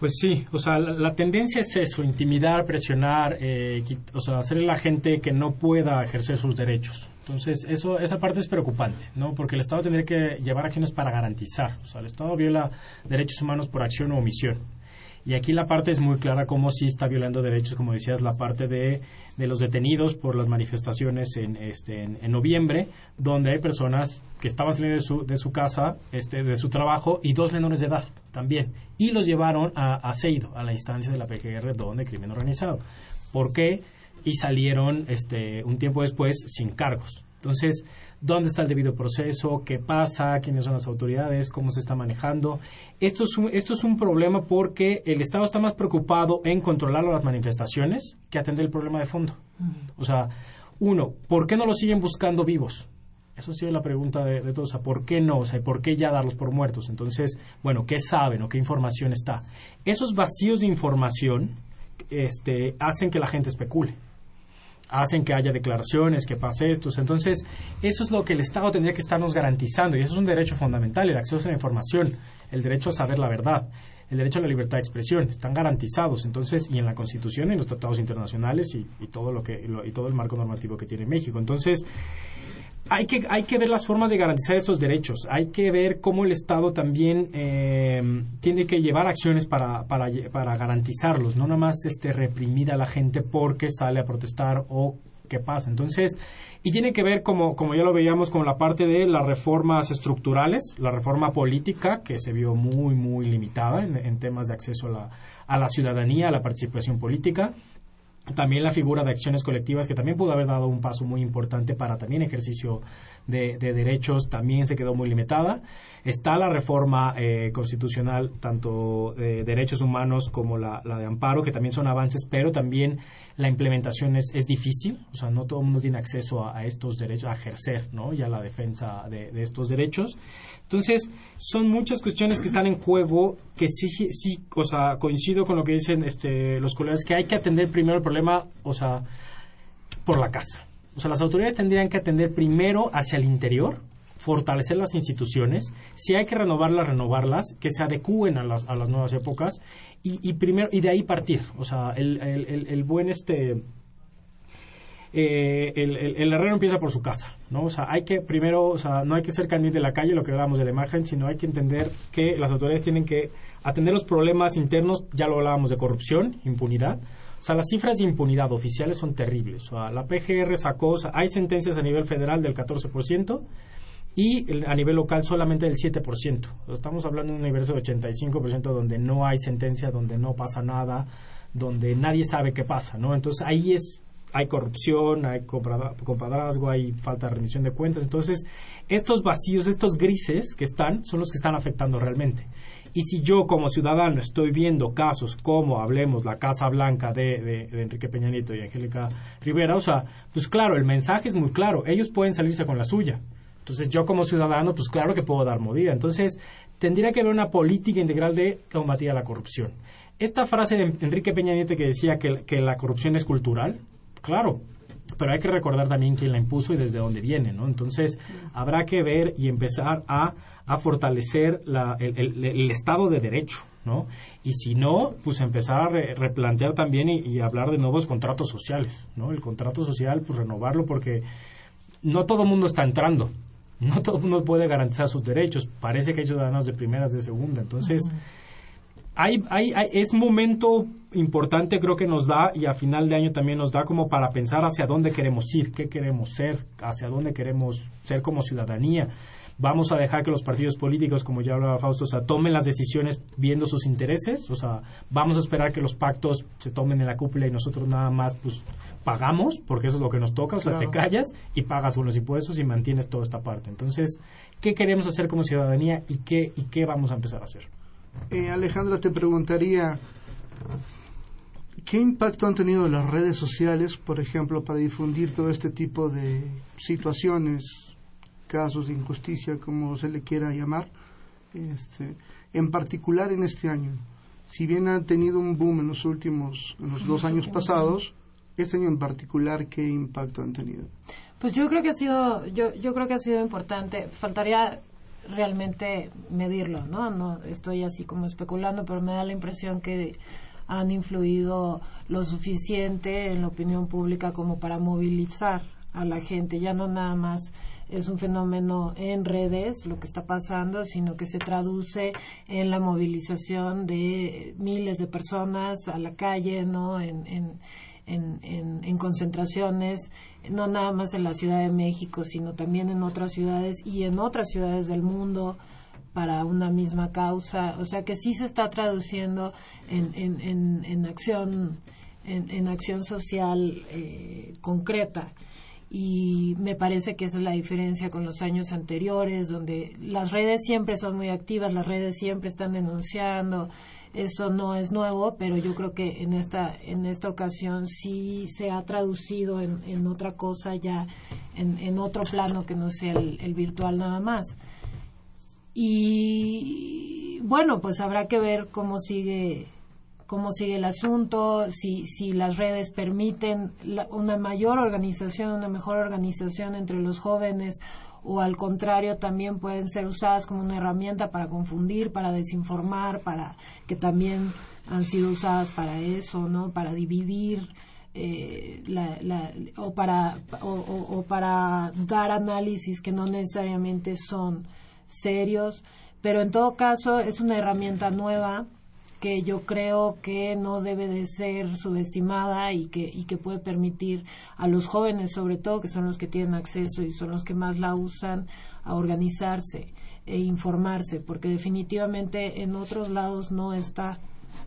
Pues sí, o sea, la, tendencia es eso, intimidar, presionar, eh, o sea, hacerle a la gente que no pueda ejercer sus derechos. Entonces, eso, esa parte es preocupante, ¿no? Porque el Estado tendría que llevar acciones para garantizar. O sea, el Estado viola derechos humanos por acción o omisión. Y aquí la parte es muy clara cómo sí está violando derechos, como decías, la parte de, de los detenidos por las manifestaciones en, este, en, noviembre, donde hay personas que estaban saliendo de su, de su casa, este, de su trabajo, y dos menores de edad también. Y los llevaron a, a Seido, a la instancia de la PGR, donde crimen organizado. ¿Por qué? Y salieron este, un tiempo después sin cargos. Entonces, ¿dónde está el debido proceso? ¿Qué pasa? ¿Quiénes son las autoridades? ¿Cómo se está manejando? Esto es un, esto es un problema porque el Estado está más preocupado en controlar las manifestaciones que atender el problema de fondo. O sea, uno, ¿por qué no los siguen buscando vivos? Eso sí es la pregunta de, todos. O sea, ¿por qué no? O sea, ¿por qué ya darlos por muertos? Entonces, bueno, ¿qué saben o qué información está? Esos vacíos de información este, hacen que la gente especule hacen que haya declaraciones, que pase esto. Entonces, eso es lo que el Estado tendría que estarnos garantizando y eso es un derecho fundamental, el acceso a la información, el derecho a saber la verdad, el derecho a la libertad de expresión, están garantizados. Entonces, y en la Constitución, en los tratados internacionales y, todo lo que y todo el marco normativo que tiene México. Entonces, hay que, hay que ver las formas de garantizar estos derechos. Hay que ver cómo el Estado también eh, tiene que llevar acciones para, para, para, garantizarlos, no nada más este, reprimir a la gente porque sale a protestar o qué pasa. Entonces, y tiene que ver, como, como ya lo veíamos, con la parte de las reformas estructurales, la reforma política, que se vio muy, muy limitada en, en temas de acceso a la, a la ciudadanía, a la participación política también la figura de acciones colectivas, que también pudo haber dado un paso muy importante para también ejercicio de, derechos, también se quedó muy limitada. Está la reforma eh, constitucional, tanto de derechos humanos como la, de amparo, que también son avances, pero también la implementación es, es difícil. O sea, no todo el mundo tiene acceso a, estos derechos, a ejercer ¿no? ya la defensa de, de estos derechos. Entonces, son muchas cuestiones que están en juego que sí, sí, o sea, coincido con lo que dicen este, los colegas, que hay que atender primero el problema, o sea, por la casa. O sea, las autoridades tendrían que atender primero hacia el interior, fortalecer las instituciones, si hay que renovarlas, renovarlas, que se adecúen a las, a las nuevas épocas y, y primero y de ahí partir. O sea, el, el, el buen este eh, el, el, herrero empieza por su casa, ¿no? O sea, hay que primero, o sea, no hay que ser canil de la calle, lo que hablábamos de la imagen, sino hay que entender que las autoridades tienen que atender los problemas internos, ya lo hablábamos de corrupción, impunidad. O sea, las cifras de impunidad oficiales son terribles. O sea, la PGR sacó, o sea, hay sentencias a nivel federal del 14% y a nivel local solamente del 7%. Estamos hablando de un universo de 85% donde no hay sentencia, donde no pasa nada, donde nadie sabe qué pasa, ¿no? Entonces ahí es hay corrupción, hay compadrazgo, hay falta de rendición de cuentas. Entonces, estos vacíos, estos grises que están, son los que están afectando realmente. Y si yo como ciudadano estoy viendo casos como, hablemos, la Casa Blanca de, Enrique Peña Nieto y Angélica Rivera, o sea, pues claro, el mensaje es muy claro, ellos pueden salirse con la suya. Entonces yo como ciudadano, pues claro que puedo dar movida. Entonces tendría que haber una política integral de combatir a la corrupción. Esta frase de Enrique Peña Nieto que decía que, la corrupción es cultural, claro, pero hay que recordar también quién la impuso y desde dónde viene, ¿no? Entonces, habrá que ver y empezar a, a fortalecer la, el, Estado de Derecho, ¿no? Y si no, pues empezar a replantear también y, hablar de nuevos contratos sociales, ¿no? El contrato social, pues renovarlo porque no todo el mundo está entrando, no todo el mundo puede garantizar sus derechos, parece que hay ciudadanos de primeras, de segunda, entonces hay, hay, es momento importante creo que nos da y a final de año también nos da como para pensar hacia dónde queremos ir, qué queremos ser, hacia dónde queremos ser como ciudadanía. Vamos a dejar que los partidos políticos, como ya hablaba Fausto, o sea, tomen las decisiones viendo sus intereses, o sea, vamos a esperar que los pactos se tomen en la cúpula y nosotros nada más pues pagamos, porque eso es lo que nos toca, o sea, te callas y pagas unos impuestos y mantienes toda esta parte. Entonces, ¿qué queremos hacer como ciudadanía y qué, y qué vamos a empezar a hacer? Eh, Alejandra, te preguntaría, ¿qué impacto han tenido las redes sociales, por ejemplo, para difundir todo este tipo de situaciones, casos de injusticia, como se le quiera llamar, este, en particular en este año? Si bien han tenido un boom en los últimos, en los dos años pasados, este año en particular, ¿qué impacto han tenido? Pues yo creo que ha sido, yo, yo creo que ha sido importante. Faltaría realmente medirlo, ¿no? No estoy así como especulando, pero me da la impresión que han influido lo suficiente en la opinión pública como para movilizar a la gente, ya no nada más es un fenómeno en redes lo que está pasando, sino que se traduce en la movilización de miles de personas a la calle, ¿no? En, en, en, en, concentraciones, no nada más en la Ciudad de México, sino también en otras ciudades y en otras ciudades del mundo para una misma causa. O sea que sí se está traduciendo en, en, en acción, en, acción social eh, concreta. Y me parece que esa es la diferencia con los años anteriores, donde las redes siempre son muy activas, las redes siempre están denunciando, eso no es nuevo, pero yo creo que en esta, en esta ocasión sí se ha traducido en, en otra cosa ya, en, en, otro plano que no sea el, virtual nada más. Y bueno, pues habrá que ver cómo sigue cómo sigue el asunto, si, si las redes permiten una mayor organización, una mejor organización entre los jóvenes o al contrario también pueden ser usadas como una herramienta para confundir, para desinformar, para que también han sido usadas para eso, ¿no? Para dividir eh, o para o, para dar análisis que no necesariamente son serios, pero en todo caso es una herramienta nueva que yo creo que no debe de ser subestimada y que, y que puede permitir a los jóvenes, sobre todo, que son los que tienen acceso y son los que más la usan, a organizarse e informarse, porque definitivamente en otros lados no está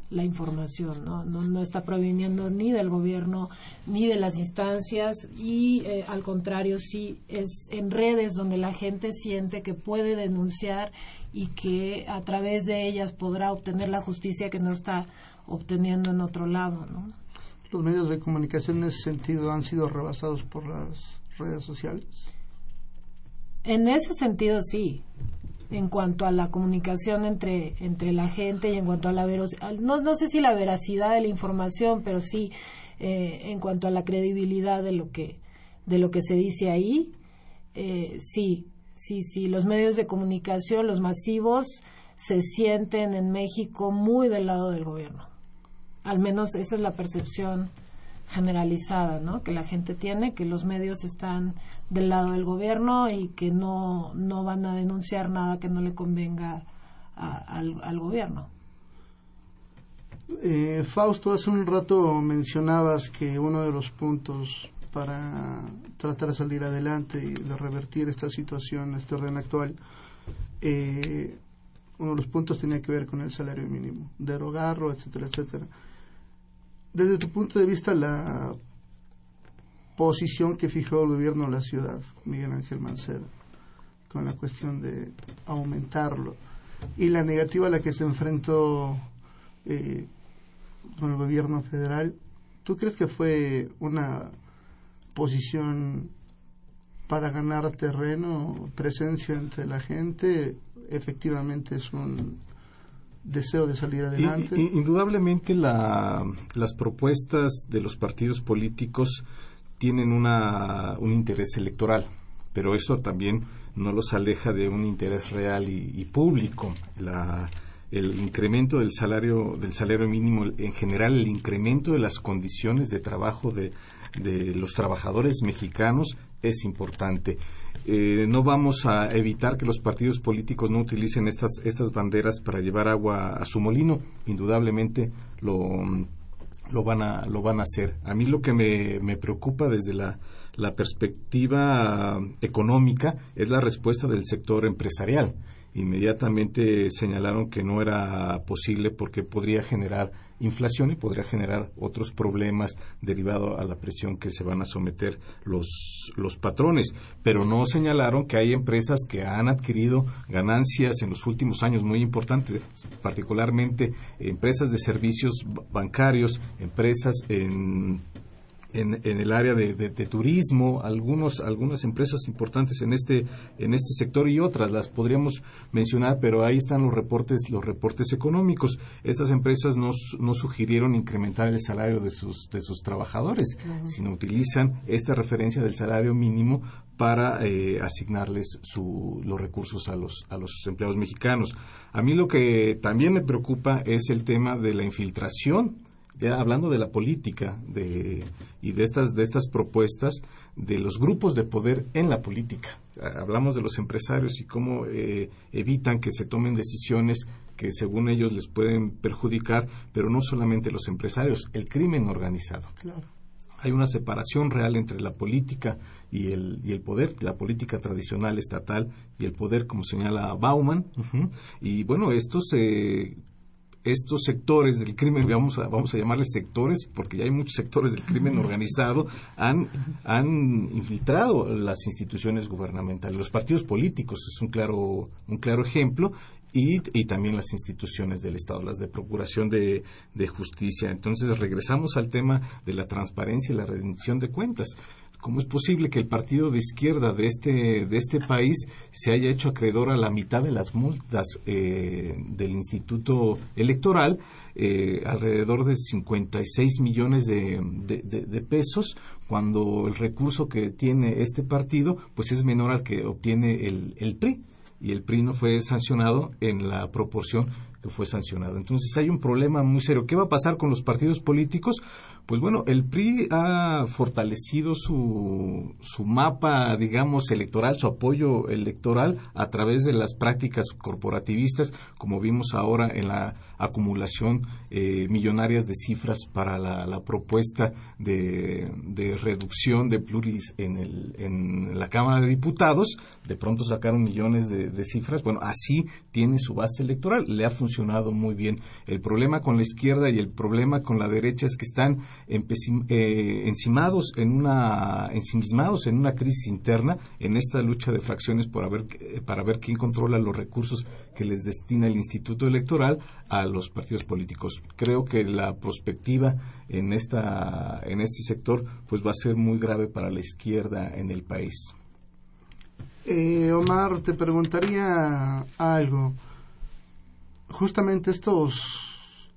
la información, ¿no? No, está proviniendo ni del gobierno ni de las instancias y eh, al contrario sí es en redes donde la gente siente que puede denunciar y que a través de ellas podrá obtener la justicia que no está obteniendo en otro lado, ¿no? Los medios de comunicación en ese sentido han sido rebasados por las redes sociales. En ese sentido sí, en cuanto a la comunicación entre, entre la gente y en cuanto a la veracidad, no, no sé si la veracidad de la información, pero sí eh, en cuanto a la credibilidad de lo que, de lo que se dice ahí, eh, sí, sí, sí, los medios de comunicación, los masivos, se sienten en México muy del lado del gobierno. Al menos esa es la percepción generalizada, ¿no? Que la gente tiene, que los medios están del lado del gobierno y que no, no van a denunciar nada que no le convenga al, gobierno. Eh, Fausto, hace un rato mencionabas que uno de los puntos para tratar de salir adelante y de revertir esta situación, este orden actual, eh, uno de los puntos tenía que ver con el salario mínimo, derogarlo, etcétera, etcétera desde tu punto de vista, la posición que fijó el gobierno de la ciudad, Miguel Ángel Mancera, con la cuestión de aumentarlo, y la negativa a la que se enfrentó eh, con el gobierno federal, ¿tú crees que fue una posición para ganar terreno, presencia entre la gente? Efectivamente es un deseo de salir adelante. indudablemente las propuestas de los partidos políticos tienen una, un interés electoral, pero eso también no los aleja de un interés real y, público. el incremento del salario del salario mínimo en general el incremento de las condiciones de trabajo de, de los trabajadores mexicanos es importante eh, no vamos a evitar que los partidos políticos no utilicen estas, estas banderas para llevar agua a su molino. Indudablemente lo, lo, van, a, lo van a hacer. A mí lo que me, me preocupa desde la, la perspectiva económica es la respuesta del sector empresarial. Inmediatamente señalaron que no era posible porque podría generar inflación y podría generar otros problemas derivados a la presión que se van a someter los, los patrones. Pero no señalaron que hay empresas que han adquirido ganancias en los últimos años muy importantes, particularmente empresas de servicios bancarios, empresas en en, el área de, turismo, algunos, algunas empresas importantes en este, en este sector y otras las podríamos mencionar, pero ahí están los reportes, los reportes económicos. Estas empresas no, no sugirieron incrementar el salario de sus, de sus trabajadores, sino utilizan esta referencia del salario mínimo para eh, asignarles su, los recursos a los, a los empleados mexicanos. A mí lo que también me preocupa es el tema de la infiltración hablando de la política de, y de estas, de estas propuestas de los grupos de poder en la política. Hablamos de los empresarios y cómo eh, evitan que se tomen decisiones que según ellos les pueden perjudicar, pero no solamente los empresarios, el crimen organizado. Hay una separación real entre la política y el, y el poder, la política tradicional estatal y el poder, como señala Bauman. Y bueno, esto se estos sectores del crimen, vamos a, vamos a llamarles sectores, porque ya hay muchos sectores del crimen organizado, han, han infiltrado las instituciones gubernamentales. Los partidos políticos es un claro, un claro ejemplo, y, y, también las instituciones del Estado, las de procuración de, de, justicia. Entonces, regresamos al tema de la transparencia y la rendición de cuentas. ¿Cómo es posible que el partido de izquierda de este, de este país se haya hecho acreedor a la mitad de las multas eh, del Instituto Electoral, eh, alrededor de 56 millones de, de, pesos, cuando el recurso que tiene este partido pues es menor al que obtiene el, el PRI? Y el PRI no fue sancionado en la proporción que fue sancionado. Entonces hay un problema muy serio. ¿Qué va a pasar con los partidos políticos? Pues bueno, el PRI ha fortalecido su, su mapa, digamos, electoral, su apoyo electoral a través de las prácticas corporativistas, como vimos ahora en la acumulación eh, millonarias de cifras para la, propuesta de, reducción de pluris en, el, en la Cámara de Diputados. De pronto sacaron millones de, de cifras. Bueno, así tiene su base electoral. Le ha funcionado muy bien. El problema con la izquierda y el problema con la derecha es que están eh, encimados en una, ensimismados en una crisis interna, en esta lucha de fracciones por eh, para ver quién controla los recursos que les destina el Instituto Electoral a los partidos políticos. Creo que la perspectiva en, esta, en este sector pues va a ser muy grave para la izquierda en el país. Eh, Omar, te preguntaría algo. Justamente estos,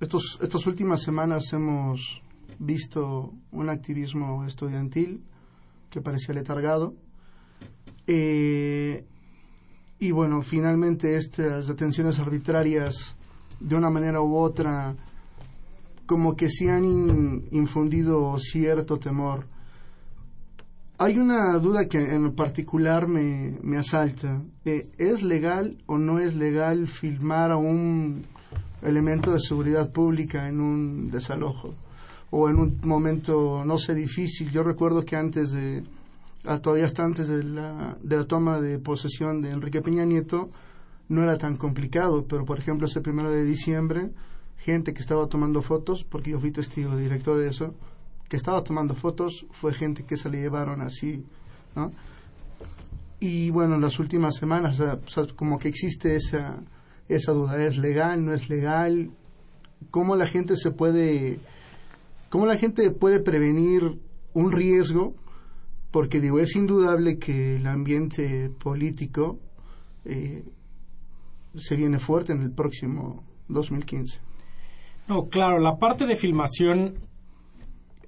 estos, estas últimas semanas hemos visto un activismo estudiantil que parecía letargado. Eh, y bueno, finalmente estas detenciones arbitrarias, de una manera u otra, como que sí han infundido cierto temor. Hay una duda que en particular me, me asalta. ¿Es legal o no es legal filmar a un elemento de seguridad pública en un desalojo? o en un momento, no sé, difícil. Yo recuerdo que antes de, ah, todavía hasta antes de la, de la toma de posesión de Enrique Peña Nieto, no era tan complicado, pero por ejemplo ese primero de diciembre, gente que estaba tomando fotos, porque yo fui testigo director de eso, que estaba tomando fotos, fue gente que se le llevaron así, ¿no? Y bueno, en las últimas semanas, como que existe esa, esa duda, ¿es legal, no es legal? ¿Cómo la gente se puede ¿Cómo la gente puede prevenir un riesgo? Porque digo, es indudable que el ambiente político eh, se viene fuerte en el próximo 2015. No, claro, la parte de filmación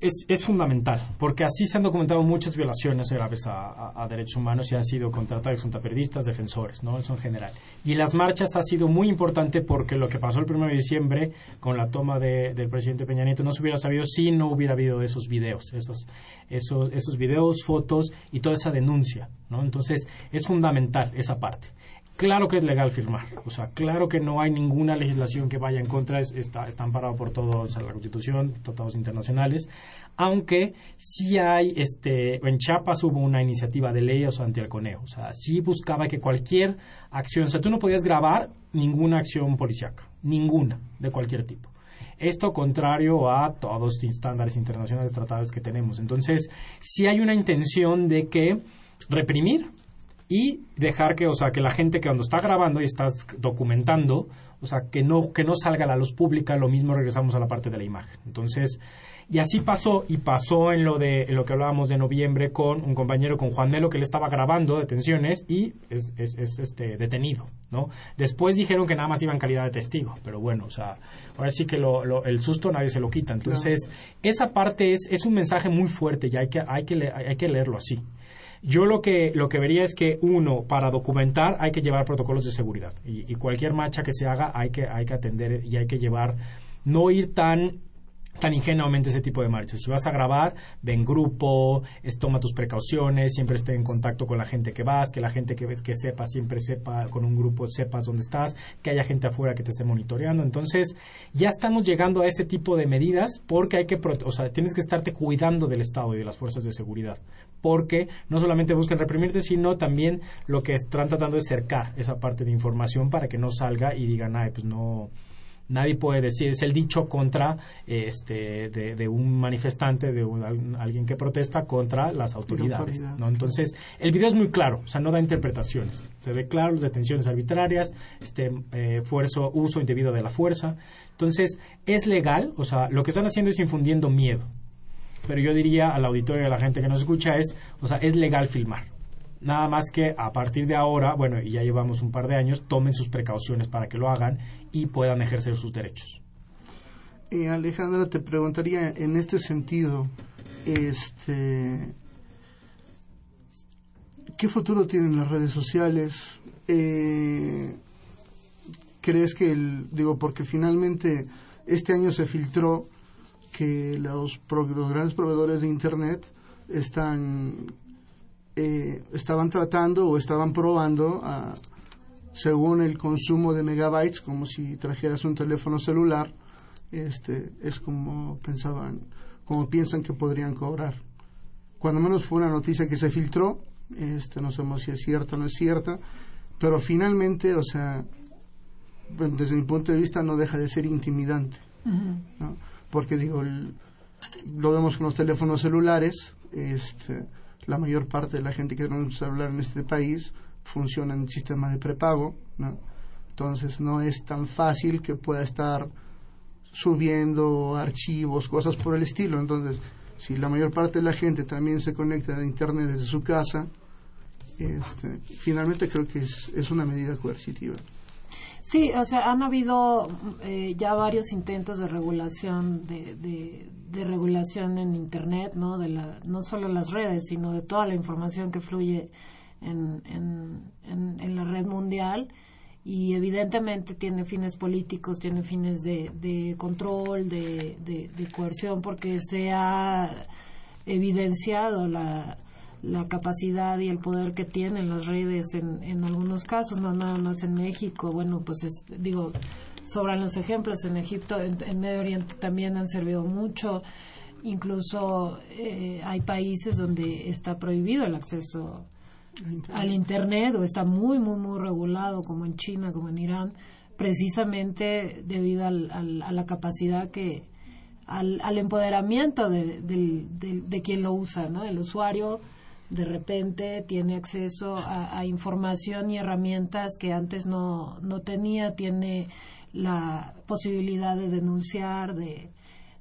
es, es, fundamental, porque así se han documentado muchas violaciones graves a, derechos humanos y han sido contra periodistas, defensores, ¿no? Eso en general. Y las marchas ha sido muy importante porque lo que pasó el 1 de diciembre con la toma del presidente Peña Nieto no se hubiera sabido si no hubiera habido esos videos, esos, esos, esos videos, fotos y toda esa denuncia, ¿no? Entonces, es fundamental esa parte. Claro que es legal firmar, o sea, claro que no hay ninguna legislación que vaya en contra, está, está amparado por todo, la Constitución, tratados internacionales, aunque sí hay, este, en Chiapas hubo una iniciativa de ley, o sea, anti-alconeo, o sea, sí buscaba que cualquier acción, o sea, tú no podías grabar ninguna acción policíaca, ninguna, de cualquier tipo. Esto contrario a todos los estándares internacionales tratados que tenemos. Entonces, sí hay una intención de que reprimir y dejar que, o sea, que la gente que cuando está grabando y está documentando, o sea, que no, que no salga a la luz pública, lo mismo regresamos a la parte de la imagen. Entonces, y así pasó, y pasó en lo de lo que hablábamos de noviembre con un compañero, con Juan Melo, que le estaba grabando detenciones y es, es, este, detenido, ¿no? Después dijeron que nada más iba en calidad de testigo, pero bueno, o sea, ahora sí que lo, el susto nadie se lo quita. Entonces, esa parte es, es un mensaje muy fuerte y hay que, hay que, hay que leerlo así. Yo lo que, lo que vería es que, uno, para documentar hay que llevar protocolos de seguridad. Y, y cualquier marcha que se haga hay que, hay que atender y hay que llevar, no ir tan tan ingenuamente ese tipo de marchas. Si vas a grabar, ven grupo, toma tus precauciones, siempre esté en contacto con la gente que vas, que la gente que ves que sepa, siempre sepa con un grupo, sepas dónde estás, que haya gente afuera que te esté monitoreando. Entonces, ya estamos llegando a ese tipo de medidas porque hay que, o sea, tienes que estarte cuidando del Estado y de las fuerzas de seguridad. Porque no solamente buscan reprimirte, sino también lo que están tratando de cercar esa parte de información para que no salga y digan, ay, pues no nadie puede decir, es el dicho contra este, de, un manifestante, de alguien que protesta contra las autoridades. ¿no? Entonces, el video es muy claro, o sea, no da interpretaciones. Se ve claro detenciones arbitrarias, este, eh, uso indebido de la fuerza. Entonces, es legal, o sea, lo que están haciendo es infundiendo miedo. Pero yo diría al auditorio y a la gente que nos escucha es, o sea, es legal filmar. Nada más que a partir de ahora, bueno, y ya llevamos un par de años, tomen sus precauciones para que lo hagan y puedan ejercer sus derechos. Eh, Alejandra, te preguntaría en este sentido, este, ¿qué futuro tienen las redes sociales? Eh, ¿Crees que, el, digo, porque finalmente este año se filtró que los, los grandes proveedores de Internet están eh, estaban tratando o estaban probando según el consumo de megabytes, como si trajeras un teléfono celular, este, es como pensaban, como piensan que podrían cobrar. Cuando menos fue una noticia que se filtró, este, no sabemos si es cierta o no es cierta, pero finalmente, o sea, desde mi punto de vista no deja de ser intimidante, porque digo, lo vemos con los teléfonos celulares, este, la mayor parte de la gente que tiene un celular en este país funciona en sistema de prepago. Entonces no es tan fácil que pueda estar subiendo archivos, cosas por el estilo. Entonces, si la mayor parte de la gente también se conecta a Internet desde su casa, este, finalmente creo que es, es una medida coercitiva. Sí, o sea, han habido eh, ya varios intentos de regulación de, de, regulación en Internet, ¿no? De la, no solo las redes, sino de toda la información que fluye en, en, en, la red mundial y evidentemente tiene fines políticos, tiene fines de, de control, de, de, coerción, porque se ha evidenciado la, la capacidad y el poder que tienen las redes en, en algunos casos, no nada más en México. Bueno, pues digo, sobran los ejemplos. En Egipto, en, Medio Oriente también han servido mucho. Incluso eh, hay países donde está prohibido el acceso al Internet o está muy, muy, muy regulado, como en China, como en Irán, precisamente debido al, a la capacidad que, al, empoderamiento de, de, de, quien lo usa, ¿no? El usuario de repente tiene acceso a, información y herramientas que antes no, no tenía, tiene la posibilidad de denunciar, de,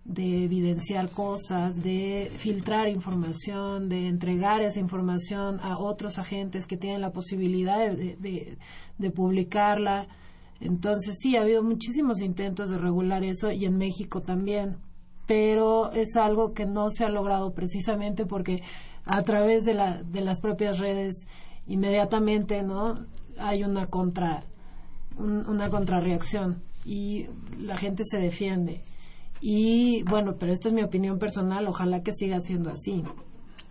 de evidenciar cosas, de filtrar información, de entregar esa información a otros agentes que tienen la posibilidad de, de, publicarla. Entonces sí, ha habido muchísimos intentos de regular eso y en México también, pero es algo que no se ha logrado precisamente porque a través de, la, de las propias redes inmediatamente no hay una contra una contrarreacción y la gente se defiende y bueno pero esto es mi opinión personal ojalá que siga siendo así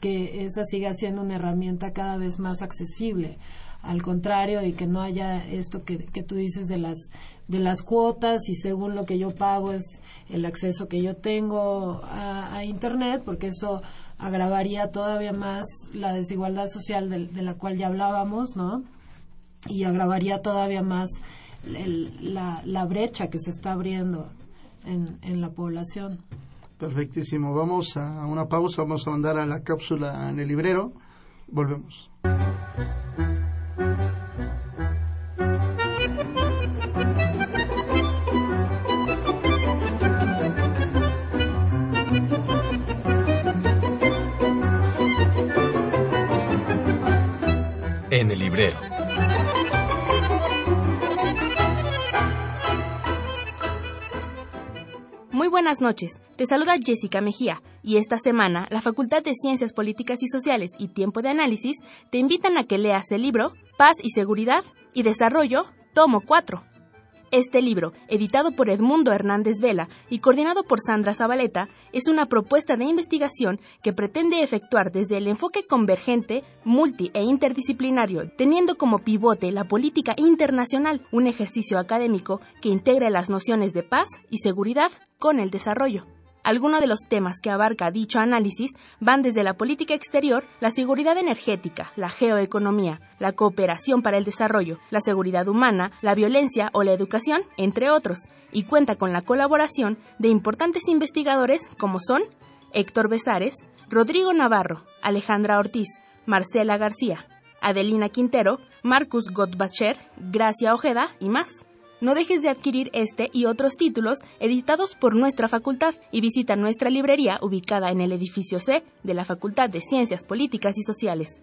que esa siga siendo una herramienta cada vez más accesible. Al contrario y que no haya esto que, que tú dices de las de las cuotas y según lo que yo pago es el acceso que yo tengo a, internet porque eso agravaría todavía más la desigualdad social de, la cual ya hablábamos no y agravaría todavía más la, la brecha que se está abriendo en, en la población Perfectísimo. Vamos a una pausa, vamos a mandar a la cápsula en el librero. Volvemos. En el librero. Buenas noches. Te saluda Jessica Mejía y esta semana la Facultad de Ciencias Políticas y Sociales y Tiempo de Análisis te invitan a que leas el libro Paz y Seguridad y Desarrollo, tomo 4 este libro, editado por Edmundo Hernández Vela y coordinado por Sandra Zabaleta, es una propuesta de investigación que pretende efectuar desde el enfoque convergente, multi e interdisciplinario, teniendo como pivote la política internacional, un ejercicio académico que integra las nociones de paz y seguridad con el desarrollo. Algunos de los temas que abarca dicho análisis van desde la política exterior, la seguridad energética, la geoeconomía, la cooperación para el desarrollo, la seguridad humana, la violencia o la educación, entre otros, y cuenta con la colaboración de importantes investigadores como son Héctor Besares, Rodrigo Navarro, Alejandra Ortiz, Marcela García, Adelina Quintero, Marcus Gottbacher, Gracia Ojeda y más. No dejes de adquirir este y otros títulos editados por nuestra facultad y visita nuestra librería ubicada en el edificio C de la Facultad de Ciencias Políticas y Sociales.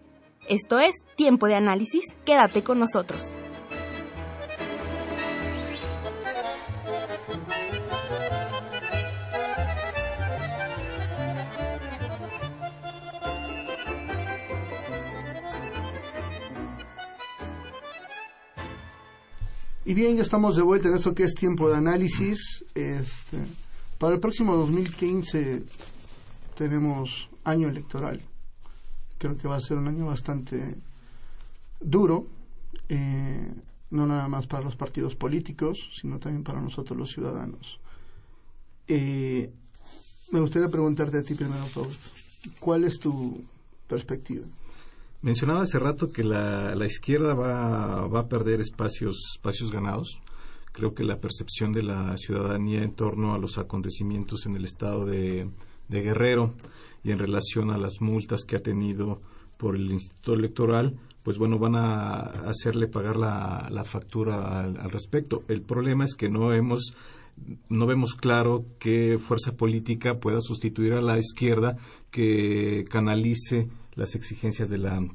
Esto es Tiempo de Análisis, quédate con nosotros. Y bien, ya estamos de vuelta en esto que es tiempo de análisis. Este, para el próximo 2015 tenemos año electoral. Creo que va a ser un año bastante duro, eh, no nada más para los partidos políticos, sino también para nosotros los ciudadanos. Eh, me gustaría preguntarte a ti primero, Fausto, ¿cuál es tu perspectiva? Mencionaba hace rato que la, izquierda va, va, a perder espacios, espacios ganados. Creo que la percepción de la ciudadanía en torno a los acontecimientos en el estado de, Guerrero y en relación a las multas que ha tenido por el Instituto Electoral, pues bueno, van a hacerle pagar la, la factura al, al, respecto. El problema es que no hemos no vemos claro qué fuerza política pueda sustituir a la izquierda que canalice las exigencias de la,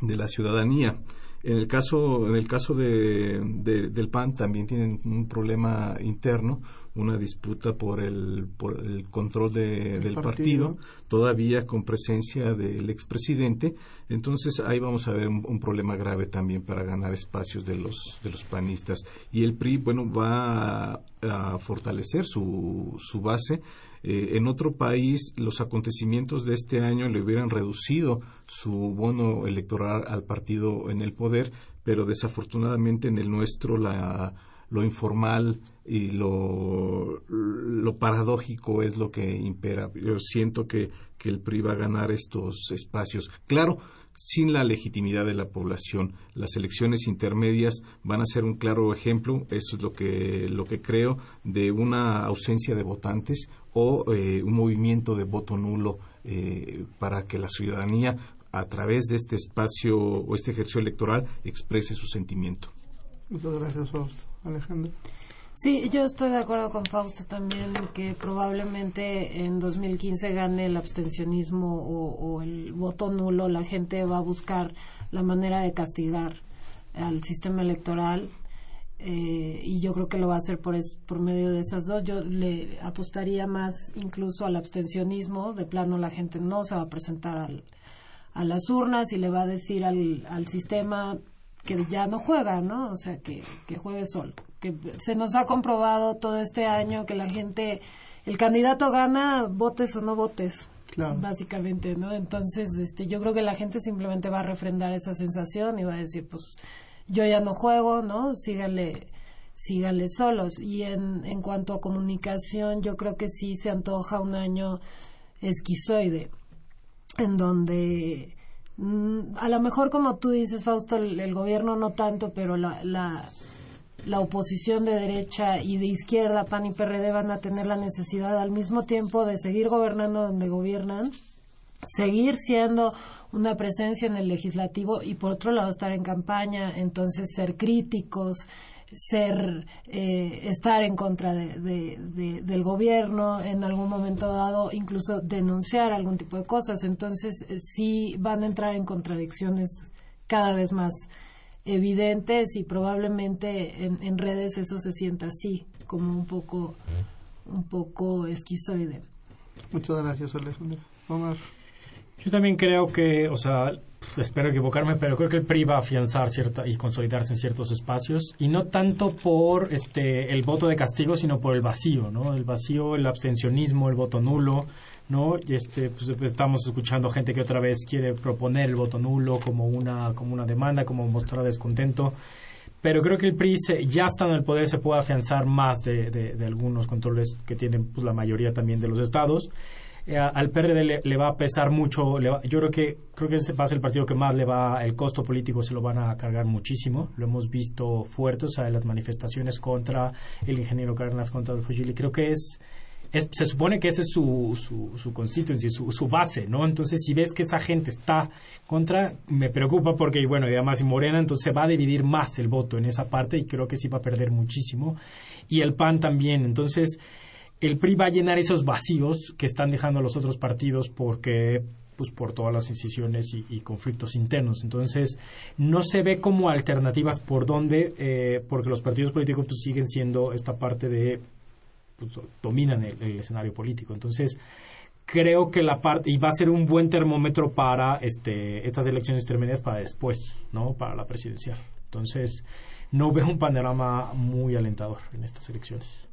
de la ciudadanía. En el caso, en el caso de, del PAN también tienen un problema interno, una disputa por el, por el control del partido. todavía con presencia del expresidente. Entonces ahí vamos a ver un, problema grave también para ganar espacios de los, de los panistas. Y el PRI, bueno, va a, a fortalecer su, su base eh, en otro país, los acontecimientos de este año le hubieran reducido su bono electoral al partido en el poder, pero desafortunadamente en el nuestro la, lo informal y lo, lo, paradójico es lo que impera. Yo siento que, que el PRI va a ganar estos espacios. Claro, sin la legitimidad de la población. Las elecciones intermedias van a ser un claro ejemplo, eso es lo que, lo que creo, de una ausencia de votantes o eh, un movimiento de voto nulo eh, para que la ciudadanía, a través de este espacio o este ejercicio electoral, exprese su sentimiento. Muchas gracias, Fausto. Alejandro. Sí, yo estoy de acuerdo con Fausto también que probablemente en 2015 gane el abstencionismo o, el voto nulo. La gente va a buscar la manera de castigar al sistema electoral eh, y yo creo que lo va a hacer por, por medio de esas dos. Yo le apostaría más incluso al abstencionismo. De plano la gente no se va a presentar al, a las urnas y le va a decir al, al sistema que ya no juega, ¿no? O sea, que, que juegue solo que se nos ha comprobado todo este año que la gente, el candidato gana, votes o no votes. básicamente, ¿no? Entonces, este, yo creo que la gente simplemente va a refrendar esa sensación y va a decir, pues, yo ya no juego, ¿no? Síganle, síganle solos. Y en, en cuanto a comunicación, yo creo que sí se antoja un año esquizoide, en donde mm, a lo mejor como tú dices, Fausto, el, gobierno no tanto, pero la, la, la, oposición de derecha y de izquierda, PAN y PRD, van a tener la necesidad al mismo tiempo de seguir gobernando donde gobiernan, seguir siendo una presencia en el legislativo y por otro lado estar en campaña, entonces ser críticos, ser eh, estar en contra de, del gobierno en algún momento dado incluso denunciar algún tipo de cosas. Entonces eh, sí van a entrar en contradicciones cada vez más evidentes y probablemente en, en redes eso se sienta así como un poco un poco esquizoide. Muchas gracias Alejandra. Omar yo también creo que, o sea, espero equivocarme, pero creo que el PRI va a afianzar cierta y consolidarse en ciertos espacios y no tanto por este el voto de castigo, sino por el vacío, ¿no? El vacío, el abstencionismo, el voto nulo, ¿no? Y este pues, estamos escuchando gente que otra vez quiere proponer el voto nulo como una como una demanda, como mostrar descontento. Pero creo que el PRI ya estando en el poder se puede afianzar más de, de algunos controles que tienen pues, la mayoría también de los estados eh, al PRD le, va a pesar mucho. yo creo que creo que ese va a ser el partido que más le va, el costo político se lo van a cargar muchísimo. Lo hemos visto fuerte, o sea, las manifestaciones contra el ingeniero Cárdenas, contra el Fujili. Creo que es, se supone que ese es su, su, su su, su base, ¿no? Entonces, si ves que esa gente está contra, me preocupa porque, bueno, y además y Morena, entonces va a dividir más el voto en esa parte y creo que sí va a perder muchísimo. Y el PAN también. Entonces, el PRI va a llenar esos vacíos que están dejando los otros partidos porque pues por todas las incisiones y, conflictos internos. Entonces, no se ve como alternativas por dónde, eh, porque los partidos políticos pues, siguen siendo esta parte de, pues, dominan el, escenario político. Entonces, creo que la parte, y va a ser un buen termómetro para este, estas elecciones intermedias para después, ¿no? Para la presidencial. Entonces, no veo un panorama muy alentador en estas elecciones.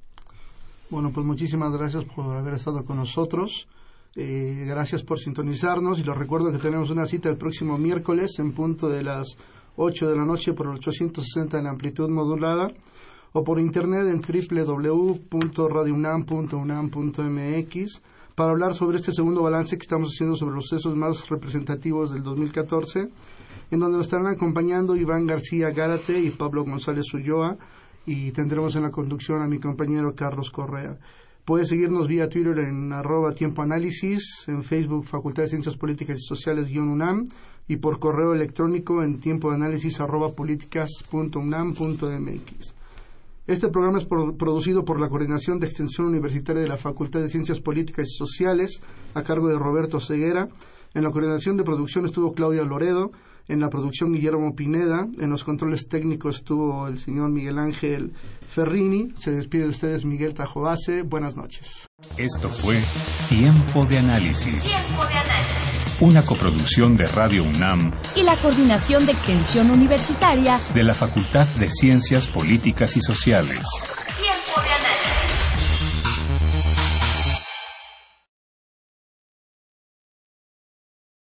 Bueno, pues muchísimas gracias por haber estado con nosotros. Eh, gracias por sintonizarnos y les recuerdo que tenemos una cita el próximo miércoles en punto de las 8 de la noche por el 860 en amplitud modulada o por internet en www.radiounam.unam.mx para hablar sobre este segundo balance que estamos haciendo sobre los sucesos más representativos del 2014, en donde nos estarán acompañando Iván García Gárate y Pablo González Ulloa y tendremos en la conducción a mi compañero Carlos Correa. Puede seguirnos vía Twitter en arroba tiempo análisis, en Facebook Facultad de Ciencias Políticas y Sociales UNAM y por correo electrónico en tiempo de análisis arroba políticas.unam.mx. Este programa es producido por la Coordinación de Extensión Universitaria de la Facultad de Ciencias Políticas y Sociales a cargo de Roberto Ceguera. En la coordinación de producción estuvo Claudia Loredo en la producción Guillermo Pineda, en los controles técnicos estuvo el señor Miguel Ángel Ferrini, se despide de ustedes Miguel Tajobase, buenas noches. Esto fue Tiempo de Análisis. Tiempo de Análisis. Una coproducción de Radio UNAM y la Coordinación de Extensión Universitaria de la Facultad de Ciencias Políticas y Sociales.